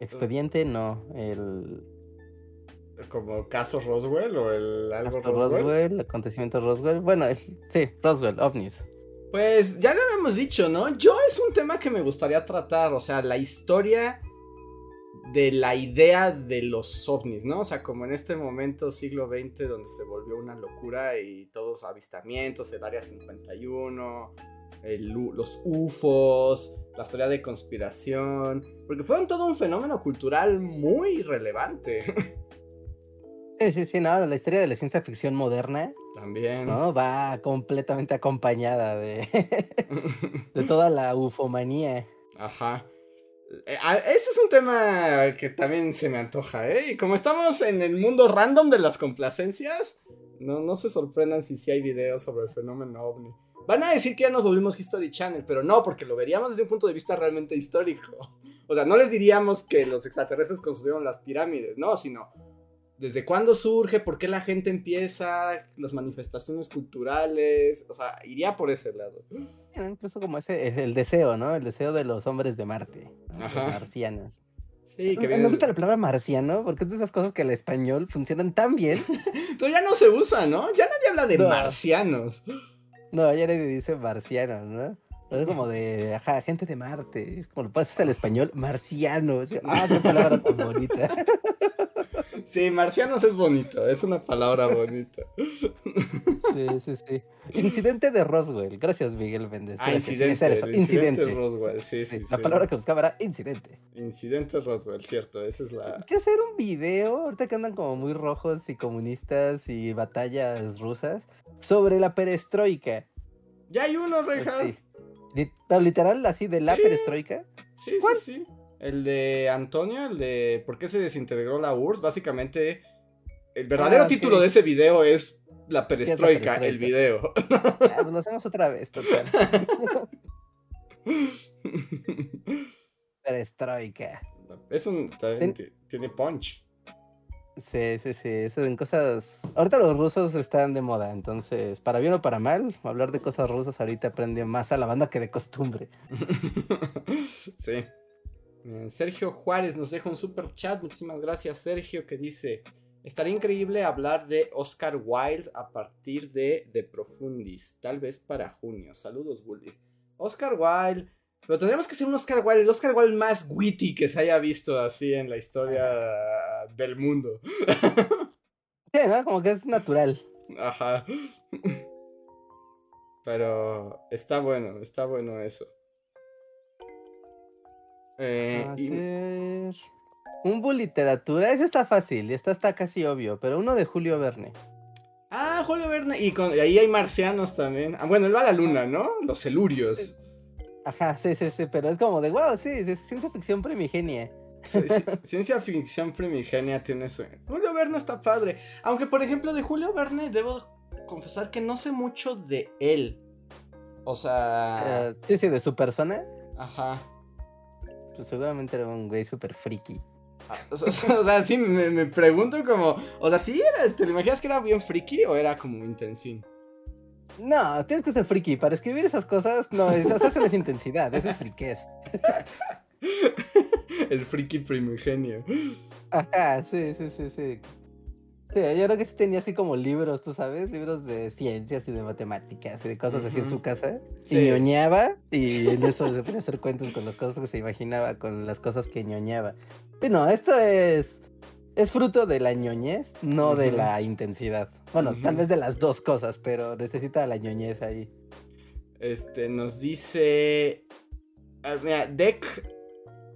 Expediente, no. El Como caso Roswell o el algo caso Roswell. Roswell, acontecimiento Roswell. Bueno, es- sí, Roswell, ovnis. Pues ya lo habíamos dicho, ¿no? Yo es un tema que me gustaría tratar, o sea, la historia de la idea de los ovnis, ¿no? O sea, como en este momento, siglo XX, donde se volvió una locura y todos avistamientos, el Área 51, el U- los UFOs, la historia de conspiración, porque fueron todo un fenómeno cultural muy relevante Sí, sí, sí, no, la historia de la ciencia ficción moderna, también. ¿no? Va completamente acompañada de, de toda la ufomanía. Ajá. Eh, ah, Ese es un tema que también se me antoja, ¿eh? Y como estamos en el mundo random de las complacencias, no, no se sorprendan si sí hay videos sobre el fenómeno ovni. Van a decir que ya nos volvimos History Channel, pero no, porque lo veríamos desde un punto de vista realmente histórico. O sea, no les diríamos que los extraterrestres construyeron las pirámides, no, sino desde cuándo surge, por qué la gente empieza, las manifestaciones culturales, o sea, iría por ese lado. Incluso como ese es el deseo, ¿no? El deseo de los hombres de Marte, ¿no? Los Ajá. marcianos. Sí, que Me- viene Me gusta la palabra marciano porque es de esas cosas que al español funcionan tan bien. Pero ya no se usa, ¿no? Ya nadie habla de No. marcianos. No, ya nadie dice marciano, ¿no? Es como de, ajá, gente de Marte. Es como lo pasas al español, marciano. Es- ah, qué palabra tan bonita. Sí, marcianos es bonito, es una palabra bonita. Sí, sí, sí. Incidente de Roswell. Gracias, Miguel Méndez. Ah, incidente, el incidente Incidente. Roswell, sí, sí, Sí, sí. La palabra que buscaba era incidente. Incidente Roswell, cierto, esa es la... Quiero hacer un video, ahorita que andan como muy rojos y comunistas y batallas rusas, sobre la perestroika. Ya hay uno, Pues Reja. sí. Li- Pero literal, así de la Sí. perestroika. Sí, sí, sí. El de Antonio, el de ¿Por qué se desintegró la URSS? Básicamente, el verdadero Ah, ok. título de ese video es La perestroika, perestroika? el video. Ah, pues lo hacemos otra vez, total. Perestroika. es un... también ti- tiene punch. Sí, sí, sí. Eso en cosas. Ahorita los rusos están de moda, entonces, para bien o para mal, hablar de cosas rusas ahorita aprende más a la banda que de costumbre. sí. Eh, Sergio Juárez nos deja un super chat. Muchísimas gracias, Sergio, que dice: Estaría increíble hablar de Oscar Wilde a partir de The Profundis, tal vez para junio. Saludos, Bullies. Oscar Wilde. Pero tendremos que hacer un Oscar Wilde, el Oscar Wilde más witty que se haya visto así en la historia del mundo. Sí, ¿no? Como que es natural. Ajá. Pero está bueno, está bueno eso. Eh, y- un bu literatura, ese está fácil, y esta está casi obvio, pero uno de Julio Verne. Ah, Julio Verne. Y, con- y ahí hay marcianos también. Ah, bueno, él va a la luna, ¿no? Los celurios. Ajá, sí, sí, sí, pero es como de wow, sí, es ciencia ficción primigenia. Sí, sí, Ciencia ficción primigenia tiene eso. Julio Verne está padre. Aunque, por ejemplo, de Julio Verne debo confesar que no sé mucho de él. O sea... Eh, sí, sí, de su persona, Ajá. Pues seguramente era un güey súper friki. Ah, O sea, o sea, sí, me, me pregunto como... O sea, ¿sí era, te lo imaginas que era bien friki o era como intensín? No, tienes que ser friki. Para escribir esas cosas, no, eso, eso no es intensidad, eso es friquez. El friki primigenio. Ajá, sí, sí, sí, sí. Sí, yo creo que sí tenía así como libros, tú sabes, libros de ciencias y de matemáticas y de cosas así en su casa. Sí. Y ñoñaba y en eso se ponía a hacer cuentos con las cosas que se imaginaba, con las cosas que ñoñaba. Sí, no, esto es es fruto de la ñoñez, no de la intensidad. Bueno, tal vez de las dos cosas, pero necesita la ñoñez ahí. Este, nos dice. ah, mira, Deck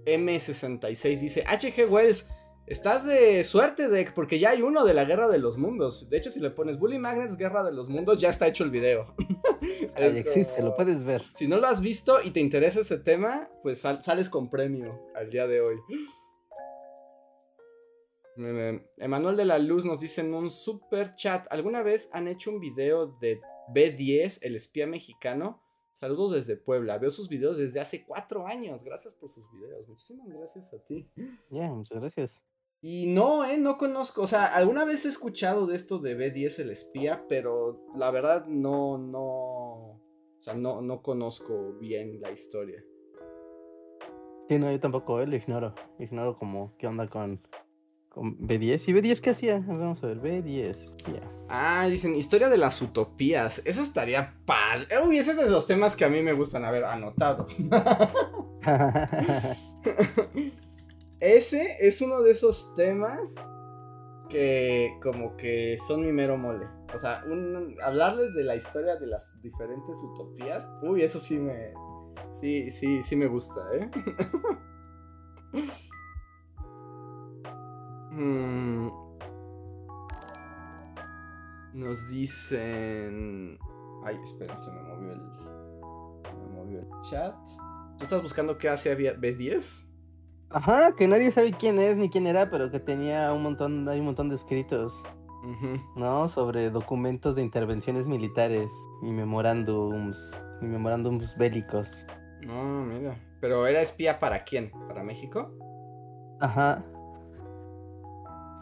M66 dice: HG Wells, estás de suerte, Deck, porque ya hay uno de la Guerra de los Mundos. De hecho, si le pones Bully Magnets Guerra de los Mundos, ya está hecho el video. Ahí existe, lo puedes ver. Si no lo has visto y te interesa ese tema, pues sal- sales con premio al día de hoy. Emanuel de la Luz nos dice en un super chat: ¿Alguna vez han hecho un video de B10, el espía mexicano? Saludos desde Puebla. Veo sus videos desde hace cuatro años. Gracias por sus videos. Muchísimas gracias a ti. Ya, muchas gracias. Y no, eh, no conozco. O sea, alguna vez he escuchado de esto de B10 el espía, pero la verdad no, no. O sea, no, no conozco bien la historia. Sí, no, yo tampoco, eh, lo ignoro. Ignoro como qué onda con, con B10. ¿Y B10 qué hacía? Vamos a ver, B10, espía. Ah, dicen historia de las utopías. Eso estaría padre. Uy, ese es de los temas que a mí me gustan haber anotado. ese es uno de esos temas que como que son mi mero mole. O sea, un- hablarles de la historia de las diferentes utopías. Uy, eso sí me... Sí, sí, sí me gusta, ¿eh? Mm. Nos dicen... Ay, esperen, se me movió el... Se me movió el chat. ¿Tú estás buscando qué hace B10? Ajá, que nadie sabe quién es ni quién era, pero que tenía un montón, hay un montón de escritos. ¿no? Sobre documentos de intervenciones militares y memorándums, y memorándums bélicos. No, mira. Pero era espía para quién? ¿Para México? Ajá.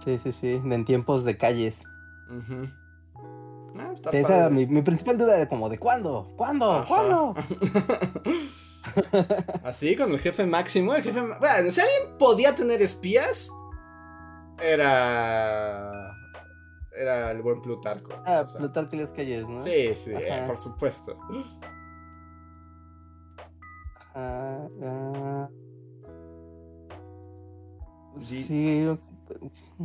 Sí, sí, sí, en tiempos de calles. Ah, está Esa era mi principal duda era como de ¿cuándo? ¿Cuándo? Ajá. ¿Cuándo? Así, con el jefe máximo. El jefe. Bueno, si alguien podía tener espías, era. Era el buen Plutarco. Ah, o sea. Plutarco y las calles, ¿no? Sí, sí, eh, por supuesto. Ah, ah. Di-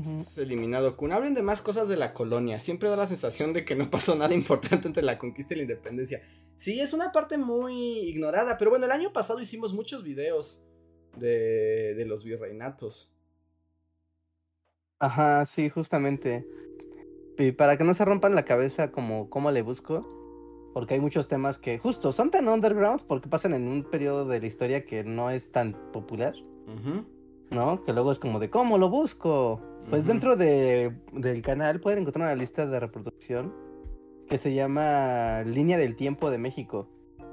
Es eliminado Kun. Hablen de más cosas de la colonia. Siempre da la sensación de que no pasó nada importante entre la conquista y la independencia. Sí, es una parte muy ignorada. Pero bueno, el año pasado hicimos muchos videos de, de los virreinatos. Ajá, sí, justamente. Y para que no se rompan la cabeza como cómo le busco, porque hay muchos temas que justo son tan underground porque pasan en un periodo de la historia que no es tan popular, Ujú. ¿No? Que luego es como de ¿cómo lo busco? Pues dentro de, del canal pueden encontrar una lista de reproducción que se llama Línea del Tiempo de México,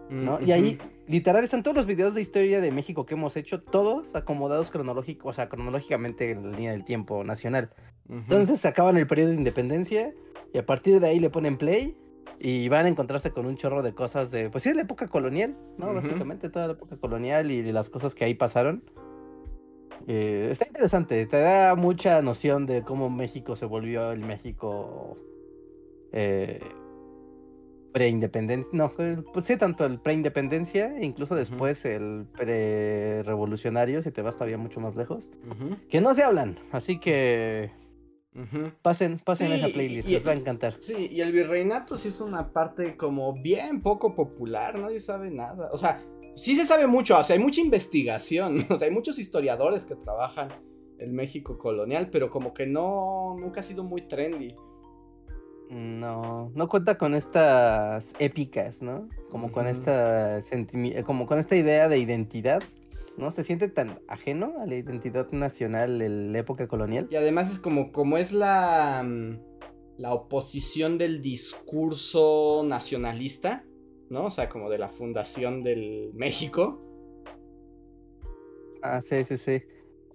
¿no? Y ahí literal están todos los videos de historia de México que hemos hecho, todos acomodados cronológicos, o sea, cronológicamente en la línea del tiempo nacional. Entonces se acaban el periodo de independencia y a partir de ahí le ponen play y van a encontrarse con un chorro de cosas de, pues sí, de la época colonial, ¿no? Básicamente toda la época colonial y de las cosas que ahí pasaron. Eh, está interesante, te da mucha noción de cómo México se volvió el México eh, preindependencia, no, eh, pues sí, tanto el preindependencia, incluso después el pre-revolucionario, si te vas todavía mucho más lejos que no se hablan, así que Pasen, pasen esa playlist, les va a encantar. Sí, y el virreinato sí es una parte como bien poco popular, nadie sabe nada. O sea, sí se sabe mucho, o sea, hay mucha investigación, o sea, hay muchos historiadores que trabajan el México colonial, pero como que no, nunca ha sido muy trendy. No, no cuenta con estas épicas, ¿no? Como con esta como con esta idea de identidad, ¿no? Se siente tan ajeno a la identidad nacional en la época colonial. Y además es como, como es la, mm, la oposición del discurso nacionalista, ¿no? O sea, como de la fundación del México. Ah, sí, sí, sí.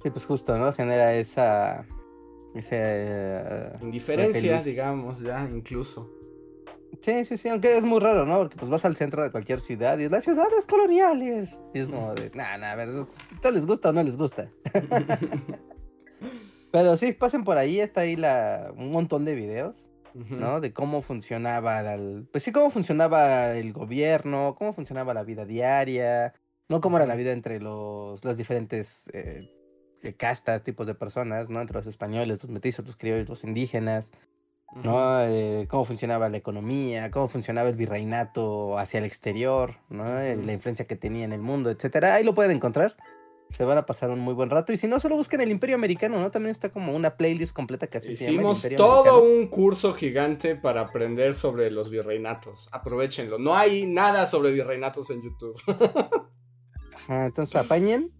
Sí, pues justo, ¿no? Genera esa... esa eh, Indiferencia, digamos, ya, incluso. Sí, sí, sí, aunque es muy raro, ¿no? Porque pues vas al centro de cualquier ciudad y es las ciudades coloniales. Y es como de, nada, nada, a ver, ¿esto les gusta o no les gusta? Pero sí, pasen por ahí, está ahí la, un montón de videos, ¿no? De cómo funcionaba, el, pues sí, cómo funcionaba el gobierno, cómo funcionaba la vida diaria, no cómo era la vida entre los, las diferentes eh, castas, tipos de personas, ¿no? Entre los españoles, los metizos, los criollos, los indígenas, ¿no? Eh, cómo funcionaba la economía, cómo funcionaba el virreinato hacia el exterior, ¿no? Eh, la influencia que tenía en el mundo, etcétera. Ahí lo pueden encontrar. Se van a pasar un muy buen rato. Y si no, solo busquen el Imperio Americano, ¿no? También está como una playlist completa que así Hicimos todo un curso gigante para aprender sobre los virreinatos. Aprovechenlo. No hay nada sobre virreinatos en YouTube. Ajá, entonces apañen.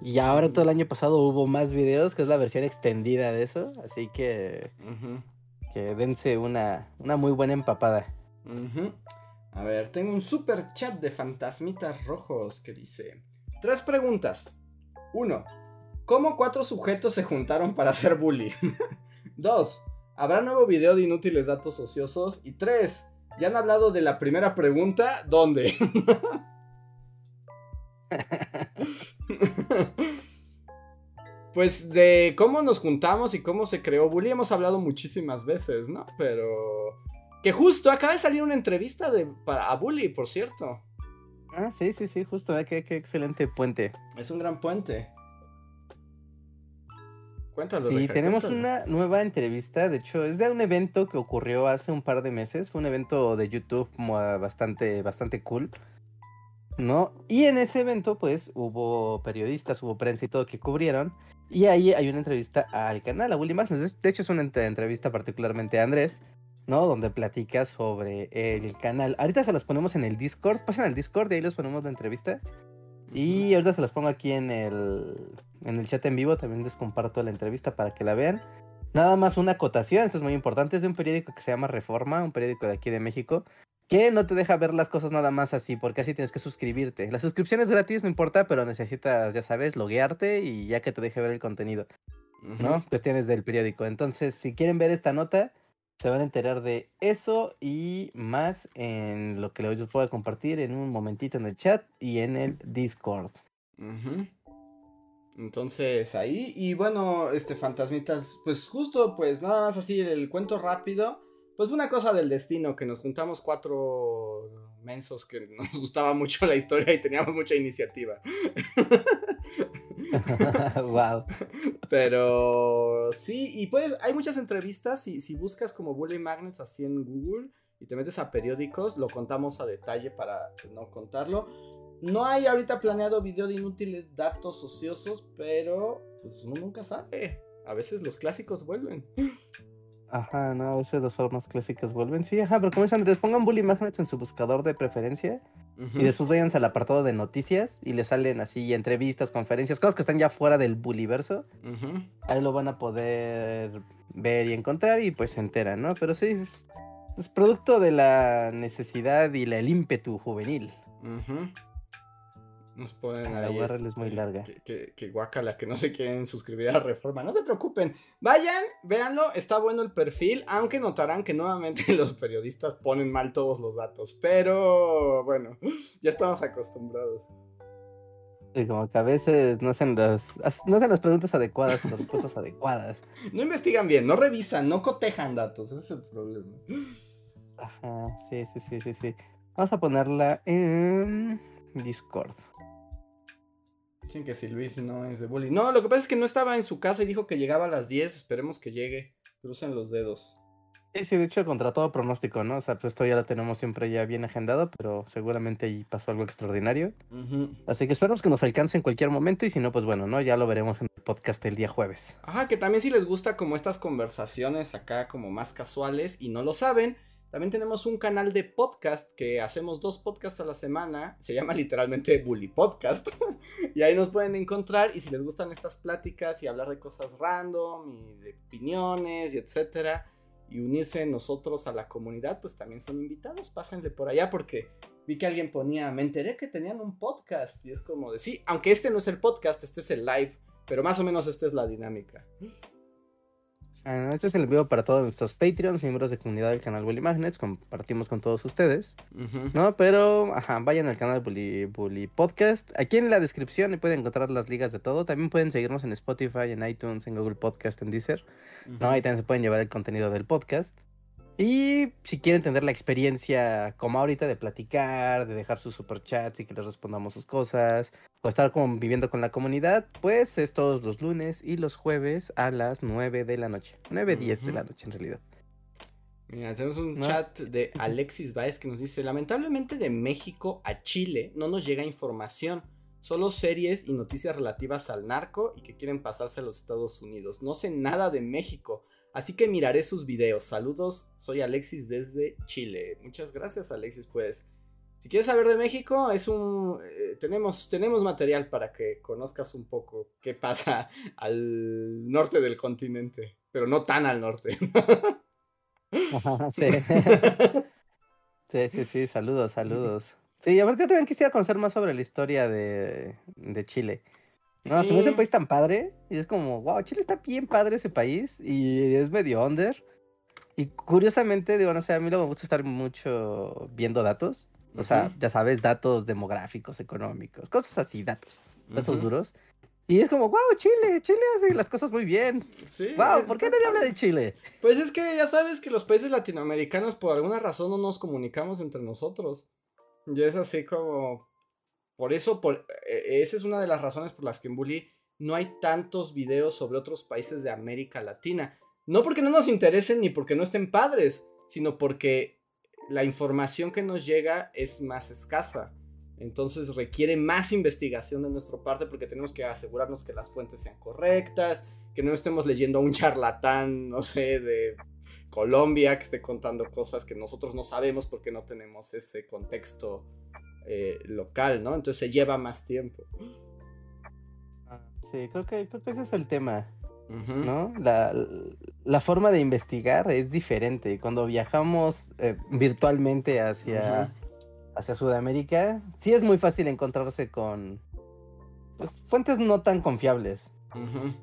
Y ahora todo el año pasado hubo más videos, que es la versión extendida de eso. Así que. Que dense una, una muy buena empapada. A ver, tengo un super chat de fantasmitas rojos que dice: Tres preguntas. Uno, ¿cómo cuatro sujetos se juntaron para hacer bully? Dos, ¿habrá nuevo video de inútiles datos ociosos? Y tres, ¿ya han hablado de la primera pregunta? ¿Dónde? pues de cómo nos juntamos y cómo se creó Bully hemos hablado muchísimas veces, ¿no? Pero que justo acaba de salir una entrevista de para a Bully, por cierto. Ah, sí, sí, sí, justo, ¿eh? qué, excelente puente. Es un gran puente. Cuéntalo. Sí, tenemos una nueva entrevista, de hecho, es de un evento que ocurrió hace un par de meses, fue un evento de YouTube bastante, bastante cool. ¿no? Y en ese evento, pues, hubo periodistas, hubo prensa y todo que cubrieron. Y ahí hay una entrevista al canal, a Willy Magnus. De hecho, es una entrevista particularmente a Andrés, ¿no? Donde platica sobre el canal. Ahorita se las ponemos en el Discord. Pasen al Discord y ahí les ponemos la entrevista. Y ahorita se las pongo aquí en el, en el chat en vivo. También les comparto la entrevista para que la vean. Nada más una acotación, esto es muy importante. Es de un periódico que se llama Reforma, un periódico de aquí de México que no te deja ver las cosas nada más así, porque así tienes que suscribirte. La suscripción es gratis, no importa, pero necesitas, ya sabes, loguearte y ya que te deje ver el contenido, ¿no? Cuestiones del periódico. Entonces, si quieren ver esta nota, se van a enterar de eso y más en lo que les puedo compartir en un momentito en el chat y en el Discord. Entonces ahí, y bueno, este fantasmitas, pues justo, pues nada más así el cuento rápido pues una cosa del destino que nos juntamos cuatro mensos que nos gustaba mucho la historia y teníamos mucha iniciativa. wow. Pero sí, y pues hay muchas entrevistas. Si, si buscas como Bully Magnets así en Google y te metes a periódicos, lo contamos a detalle para no contarlo. No hay ahorita planeado video de inútiles datos ociosos, pero pues uno nunca sabe. A veces los clásicos vuelven. Ajá, no, a veces las formas clásicas vuelven. Sí, ajá, pero como es Andrés, pongan Bully Magnets en su buscador de preferencia y después váyanse al apartado de noticias y le salen así entrevistas, conferencias, cosas que están ya fuera del Bullyverso. Ahí lo van a poder ver y encontrar y pues se enteran, ¿no? Pero sí, es, producto de la necesidad y el ímpetu juvenil. Nos ponen ahí. La es muy este, larga. Que, que, guacala, que no se quieren suscribir a Reforma. No se preocupen. Vayan, véanlo. Está bueno el perfil. Aunque notarán que nuevamente los periodistas ponen mal todos los datos. Pero bueno, ya estamos acostumbrados. Y como que a veces no hacen las, no hacen las preguntas adecuadas las respuestas adecuadas. No investigan bien, no revisan, no cotejan datos. Ese es el problema. Ajá, sí, sí, sí, sí, sí. Vamos a ponerla en Discord. Dicen que si Luis no es de bully. No, lo que pasa es que no estaba en su casa y dijo que llegaba a las 10. Esperemos que llegue. Crucen los dedos. Sí, sí, de hecho, contra todo pronóstico, ¿no? O sea, pues esto ya lo tenemos siempre ya bien agendado, pero seguramente ahí pasó algo extraordinario. Así que esperamos que nos alcance en cualquier momento y si no, pues bueno, ¿no? Ya lo veremos en el podcast el día jueves. Ajá, que también si les gusta como estas conversaciones acá como más casuales y no lo saben, también tenemos un canal de podcast que hacemos dos podcasts a la semana, se llama literalmente Bully Podcast, y ahí nos pueden encontrar y si les gustan estas pláticas y hablar de cosas random y de opiniones y etcétera, y unirse nosotros a la comunidad, pues también son invitados, pásenle por allá porque vi que alguien ponía, me enteré que tenían un podcast y es como de, aunque este no es el podcast, este es el live, pero más o menos esta es la dinámica. Ah, Este es el video para todos nuestros Patreons, miembros de comunidad del canal Bully Magnets, compartimos con todos ustedes. ¿no? Pero, ajá, vayan al canal Bully, Bully Podcast. Aquí en la descripción pueden encontrar las ligas de todo. También pueden seguirnos en Spotify, en iTunes, en Google Podcast, en Deezer. ¿no? Ahí también se pueden llevar el contenido del podcast. Y si quieren tener la experiencia como ahorita de platicar, de dejar sus superchats y que les respondamos sus cosas, o estar como viviendo con la comunidad, pues es todos los lunes y los jueves a las 9 de la noche. 9, 10 de la noche en realidad. Mira, tenemos un ¿No? chat de Alexis Baez que nos dice, lamentablemente de México a Chile no nos llega información, solo series y noticias relativas al narco y que quieren pasarse a los Estados Unidos. No sé nada de México, así que miraré sus videos. Saludos, soy Alexis desde Chile. Muchas gracias Alexis, pues. Si quieres saber de México, es un eh, tenemos tenemos material para que conozcas un poco qué pasa al norte del continente, pero no tan al norte. sí. sí, sí, sí, saludos, saludos. Sí, aparte yo también quisiera conocer más sobre la historia de, de Chile. No, se me hace Sí. un país tan padre. Y es como, wow, Chile está bien padre ese país. Y es medio under. Y curiosamente, digo, no sé, a mí luego me gusta estar mucho viendo datos. O sea, Ujú. ya sabes, datos demográficos, económicos, cosas así, datos, datos Ujú. duros. Y es como, wow, Chile, Chile hace las cosas muy bien. Sí, Wow, es- ¿por qué nadie habla de Chile? Pues es que ya sabes que los países latinoamericanos por alguna razón no nos comunicamos entre nosotros. Y es así como... Por eso, por, eh, esa es una de las razones por las que en Bully no hay tantos videos sobre otros países de América Latina. No porque no nos interesen ni porque no estén padres, sino porque la información que nos llega es más escasa. Entonces requiere más investigación de nuestra parte porque tenemos que asegurarnos que las fuentes sean correctas, que no estemos leyendo a un charlatán, no sé, de Colombia que esté contando cosas que nosotros no sabemos porque no tenemos ese contexto eh, local, ¿no? Entonces se lleva más tiempo. Sí, creo que, creo que ese es el tema. ¿no? La, la forma de investigar es diferente. Cuando viajamos eh, virtualmente hacia, hacia Sudamérica, sí es muy fácil encontrarse con pues, fuentes no tan confiables. Ujú.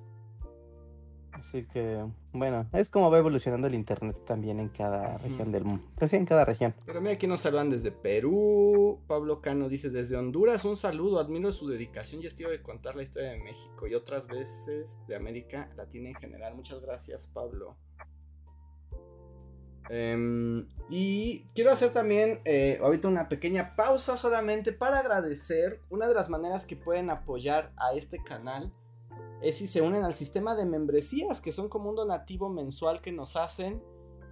Así que, bueno, es como va evolucionando el Internet también en cada región del mundo. Pues sí, en cada región. Pero mira, aquí nos saludan desde Perú. Pablo Cano dice desde Honduras, un saludo, admiro su dedicación y estilo de contar la historia de México y otras veces de América Latina en general. Muchas gracias, Pablo. Em, y quiero hacer también eh, ahorita una pequeña pausa solamente para agradecer. Una de las maneras que pueden apoyar a este canal es si se unen al sistema de membresías, que son como un donativo mensual que nos hacen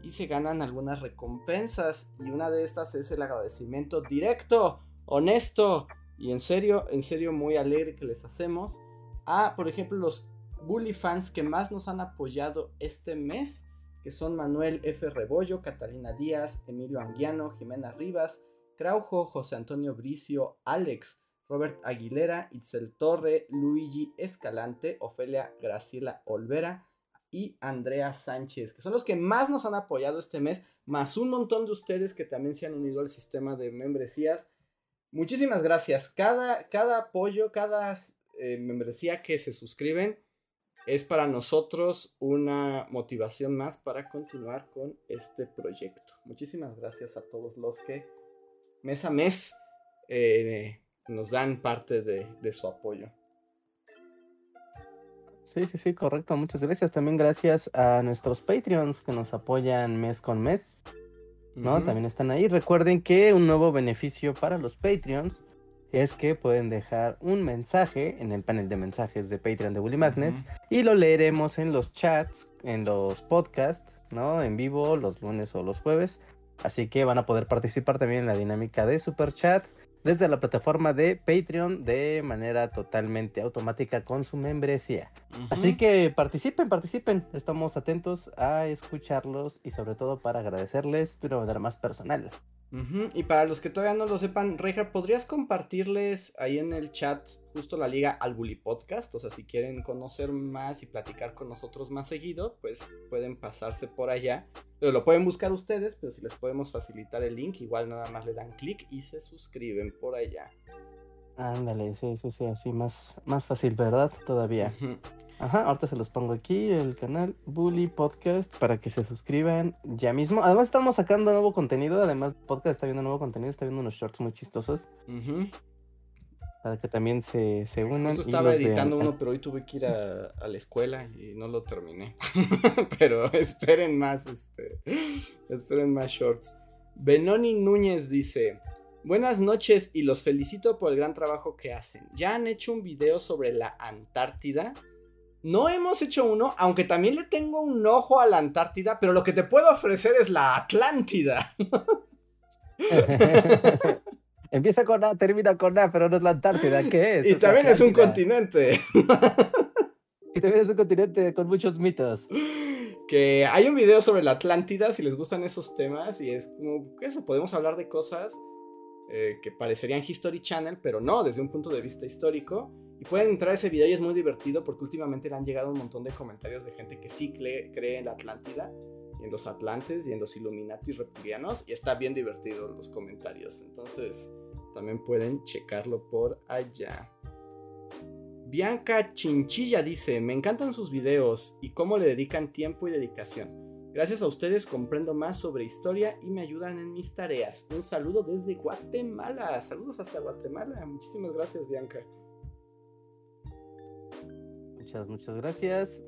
y se ganan algunas recompensas. Y una de estas es el agradecimiento directo, honesto y en serio, en serio muy alegre que les hacemos a, por ejemplo, los Bully fans que más nos han apoyado este mes, que son Manuel F. Rebollo, Catalina Díaz, Emilio Anguiano, Jimena Rivas, Craujo, José Antonio Bricio, Alex, Robert Aguilera, Itzel Torre, Luigi Escalante, Ofelia Graciela Olvera y Andrea Sánchez, que son los que más nos han apoyado este mes, más un montón de ustedes que también se han unido al sistema de membresías. Muchísimas gracias. Cada, cada apoyo, cada eh, membresía que se suscriben es para nosotros una motivación más para continuar con este proyecto. Muchísimas gracias a todos los que mes a mes eh, nos dan parte de, de su apoyo. Sí, sí, sí, correcto. Muchas gracias. También gracias a nuestros Patreons que nos apoyan mes con mes. ¿no? También están ahí. Recuerden que un nuevo beneficio para los Patreons es que pueden dejar un mensaje en el panel de mensajes de Patreon de Bully Magnets y lo leeremos en los chats, en los podcasts, ¿no? En vivo los lunes o los jueves. Así que van a poder participar también en la dinámica de Super Chat desde la plataforma de Patreon de manera totalmente automática con su membresía. Así que participen, participen. Estamos atentos a escucharlos y sobre todo para agradecerles de una manera más personal. Y para los que todavía no lo sepan, Reinhardt, ¿podrías compartirles ahí en el chat justo la liga al Bully Podcast? O sea, si quieren conocer más y platicar con nosotros más seguido, pues pueden pasarse por allá. lo pueden buscar ustedes, pero si les podemos facilitar el link, igual nada más le dan clic y se suscriben por allá. Ándale, sí, sí, sí, así más, más fácil, ¿verdad? Todavía. Ajá, ahorita se los pongo aquí, el canal Bully Podcast, para que se suscriban ya mismo. Además estamos sacando nuevo contenido, además podcast está viendo nuevo contenido, está viendo unos shorts muy chistosos. Para que también se, se unan. Justo estaba editando uno, pero hoy tuve que ir a, la escuela y no lo terminé. pero esperen más, este, esperen más shorts. Benoni Núñez dice... Buenas noches y los felicito por el gran trabajo que hacen. ¿Ya han hecho un video sobre la Antártida? No hemos hecho uno, aunque también le tengo un ojo a la Antártida, pero lo que te puedo ofrecer es la Atlántida. Empieza con A, termina con A, pero no es la Antártida, ¿qué es? Y también es un continente. y también es un continente con muchos mitos. Que hay un video sobre la Atlántida, si les gustan esos temas, y es como, ¿qué eso? Podemos hablar de cosas eh, que parecerían History Channel, pero no, desde un punto de vista histórico. Y pueden entrar a ese video y es muy divertido porque últimamente le han llegado un montón de comentarios de gente que sí cree, en la Atlántida, y en los Atlantes y en los Illuminatis reptilianos. Y está bien divertido los comentarios. Entonces también pueden checarlo por allá. Bianca Chinchilla dice, me encantan sus videos y cómo le dedican tiempo y dedicación. Gracias a ustedes comprendo más sobre historia y me ayudan en mis tareas. Un saludo desde Guatemala. Saludos hasta Guatemala. Muchísimas gracias, Bianca. Muchas, muchas gracias.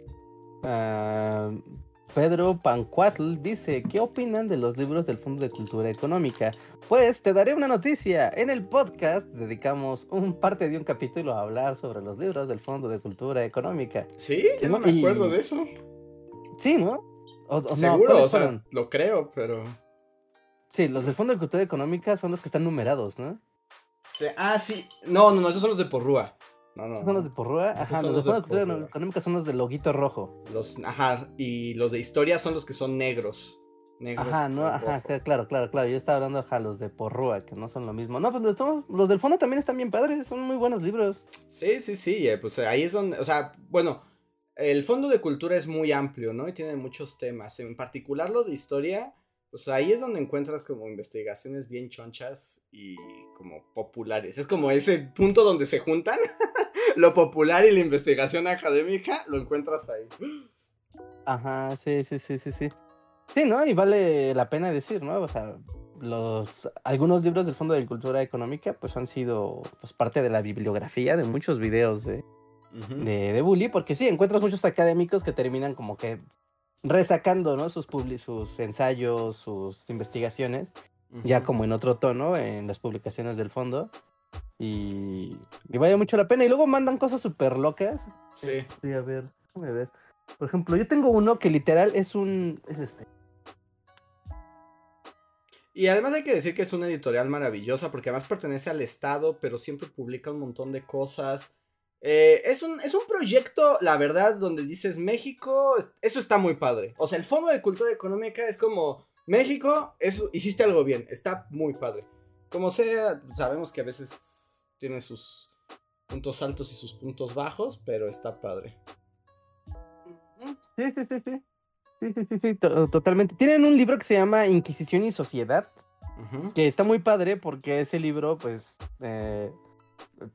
Ah, Pedro Pancuatl dice, ¿qué opinan de los libros del Fondo de Cultura Económica? Pues te daré una noticia. En el podcast dedicamos un parte de un capítulo a hablar sobre los libros del Fondo de Cultura Económica. Sí, yo no me acuerdo de eso. Sí, ¿no? Seguro, o sea, lo creo, pero... Sí, los del Fondo de Cultura Económica son los que están numerados, ¿no? ah, sí. No, no, no, esos son los de Porrúa. No, no, son los de Porrúa. Ajá, los, de Cultura Económica son los de loguito rojo. Los, ajá, y los de historia son los que son negros. negros ajá, no, ajá, claro, claro, claro. Yo estaba hablando, ajá, los de Porrúa, que no son lo mismo. No, pues los, los del fondo también están bien padres, son muy buenos libros. Sí, sí, sí, eh, pues ahí es donde, o sea, bueno, el fondo de cultura es muy amplio, ¿no? Y tiene muchos temas. En particular los de historia pues ahí es donde encuentras como investigaciones bien chonchas y como populares. Es como ese punto donde se juntan lo popular y la investigación académica, lo encuentras ahí. Ajá, sí, sí, sí, sí, sí. Sí, ¿no? Y vale la pena decir, ¿no? O sea, los algunos libros del Fondo de Cultura Económica pues han sido pues parte de la bibliografía de muchos videos de, de, de Bully, porque sí, encuentras muchos académicos que terminan como que resacando, ¿no? Sus, sus ensayos, sus investigaciones, ya como en otro tono, en las publicaciones del fondo. Y, y vale mucho la pena. Y luego mandan cosas súper locas. Sí. Sí, a ver, déjame ver. Por ejemplo, yo tengo uno que literal es un. Es este. Y además hay que decir que es una editorial maravillosa porque además pertenece al Estado, pero siempre publica un montón de cosas. Eh, es, un, es un proyecto, la verdad, donde dices México, eso está muy padre. O sea, el Fondo de Cultura Económica es como, México, eso, hiciste algo bien, está muy padre. Como sea, sabemos que a veces tiene sus puntos altos y sus puntos bajos, pero está padre. Sí, sí, sí, sí. Sí, sí, sí, sí, totalmente. Tienen un libro que se llama Inquisición y Sociedad, que está muy padre porque ese libro, pues, eh,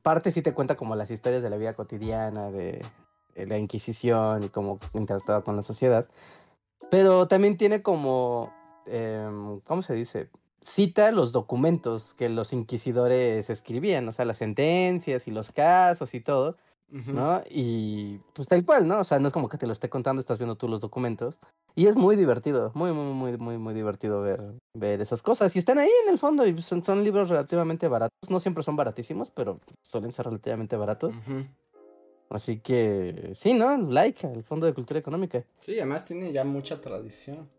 parte sí te cuenta como las historias de la vida cotidiana, de, la Inquisición y cómo interactuaba con la sociedad, pero también tiene como, em, ¿cómo se dice? Cita los documentos que los inquisidores escribían, o sea, las sentencias y los casos y todo. ¿No? Y pues tal cual, ¿no? O sea, no es como que te lo esté contando, estás viendo tú los documentos. Y es muy divertido, muy, muy, muy, muy, muy divertido ver, ver esas cosas. Y están ahí en el fondo y son, son libros relativamente baratos. No siempre son baratísimos, pero suelen ser relativamente baratos. Así que sí, ¿no? Like al Fondo de Cultura Económica. Sí, además tiene ya mucha tradición.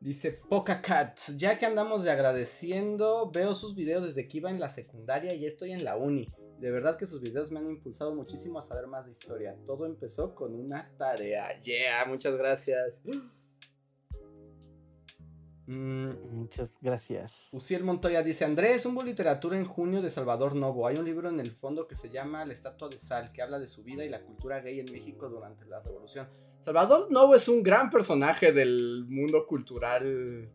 Dice Poca Cat, ya que andamos de agradeciendo, veo sus videos desde que iba en la secundaria y estoy en la uni. De verdad que sus videos me han impulsado muchísimo a saber más de historia. Todo empezó con una tarea. Yeah, muchas gracias. Mm, muchas gracias. Uciel Montoya dice: Andrés, hubo literatura en junio de Salvador Novo. Hay un libro en el fondo que se llama La estatua de sal, que habla de su vida y la cultura gay en México durante la revolución. Salvador Novo es un gran personaje del mundo cultural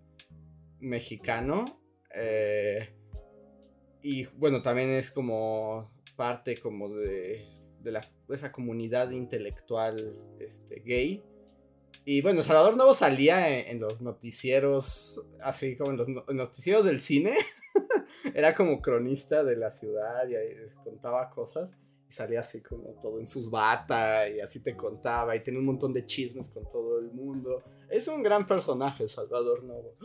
mexicano. Eh, y bueno, también es como parte como de, la, esa comunidad intelectual este, gay. Y bueno, Salvador Novo salía en, los noticieros, así como en los, noticieros del cine. Era como cronista de la ciudad y ahí les contaba cosas. Y salía así como todo en sus batas y así te contaba. Y tenía un montón de chismes con todo el mundo. Es un gran personaje, Salvador Novo.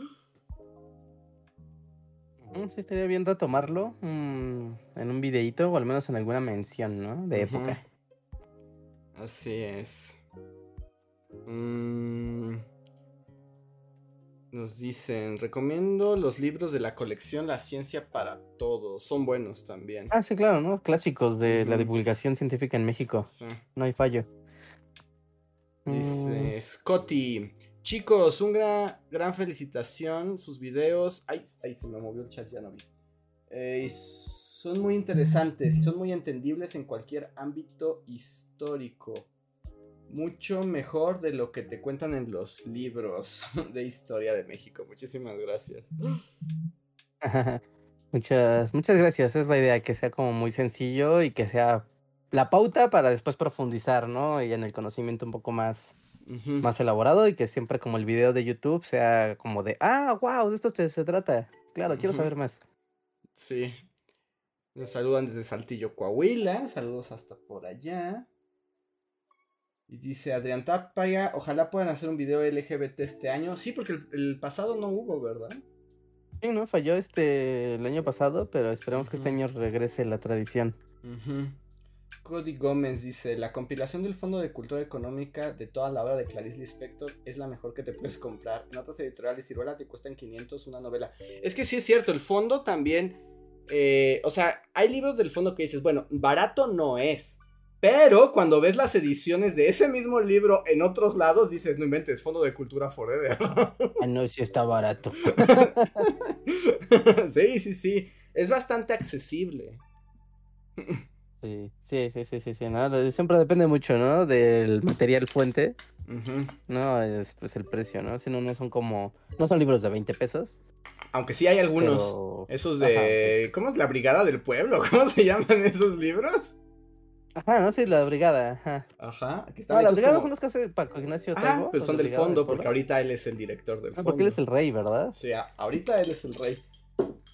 Mm, sí, estaría bien retomarlo mm, en un videito o al menos en alguna mención, ¿no? De época. Así es. Mm. nos dicen, recomiendo los libros de la colección La Ciencia para Todos. Son buenos también. Ah, sí, claro, ¿no? Clásicos de la divulgación científica en México. No hay fallo. Dice mm. Scotty. Chicos, un gran, gran felicitación. Sus videos. Ay, ay, se me movió el chat, ya no vi. Eh, son muy interesantes y son muy entendibles en cualquier ámbito histórico mucho mejor de lo que te cuentan en los libros de historia de México. Muchísimas gracias. muchas, muchas gracias. Es la idea, que sea como muy sencillo y que sea la pauta para después profundizar, ¿no? Y en el conocimiento un poco más, más elaborado y que siempre como el video de YouTube sea como de, ah, wow, de esto se trata. Claro, quiero saber más. Sí. Nos saludan desde Saltillo, Coahuila. Saludos hasta por allá. Y dice Adrián Tapaya, ojalá puedan hacer un video LGBT este año. Sí, porque el, pasado no hubo, ¿verdad? Sí, no, falló este el año pasado, pero esperemos que este año regrese la tradición. Cody Gómez dice, la compilación del Fondo de Cultura Económica de toda la obra de Clarice Lispector es la mejor que te puedes comprar. En otras editoriales Ciruela te cuestan 500 una novela. Es que sí es cierto, el fondo también... Eh, o sea, hay libros del fondo que dices, bueno, barato no es. Pero cuando ves las ediciones de ese mismo libro en otros lados, dices, no inventes, Fondo de Cultura Forever. Ah, no, si está barato. sí, sí, sí. Es bastante accesible. Sí, sí, sí, sí, sí, Siempre depende mucho, ¿no? Del material fuente. No, es pues el precio, ¿no? Si no, no son como. No son libros de 20 pesos. Aunque sí hay algunos. Esos de. ¿Cómo es la Brigada del Pueblo? ¿Cómo se llaman esos libros? Ajá, no sé, la brigada, ajá. Ajá, aquí están. No, la brigada son los que hace Paco Ignacio Ah, pero son del fondo, porque ahorita él es el director del ah, fondo. Porque él es el rey, ¿verdad? Sí, ahorita él es el rey.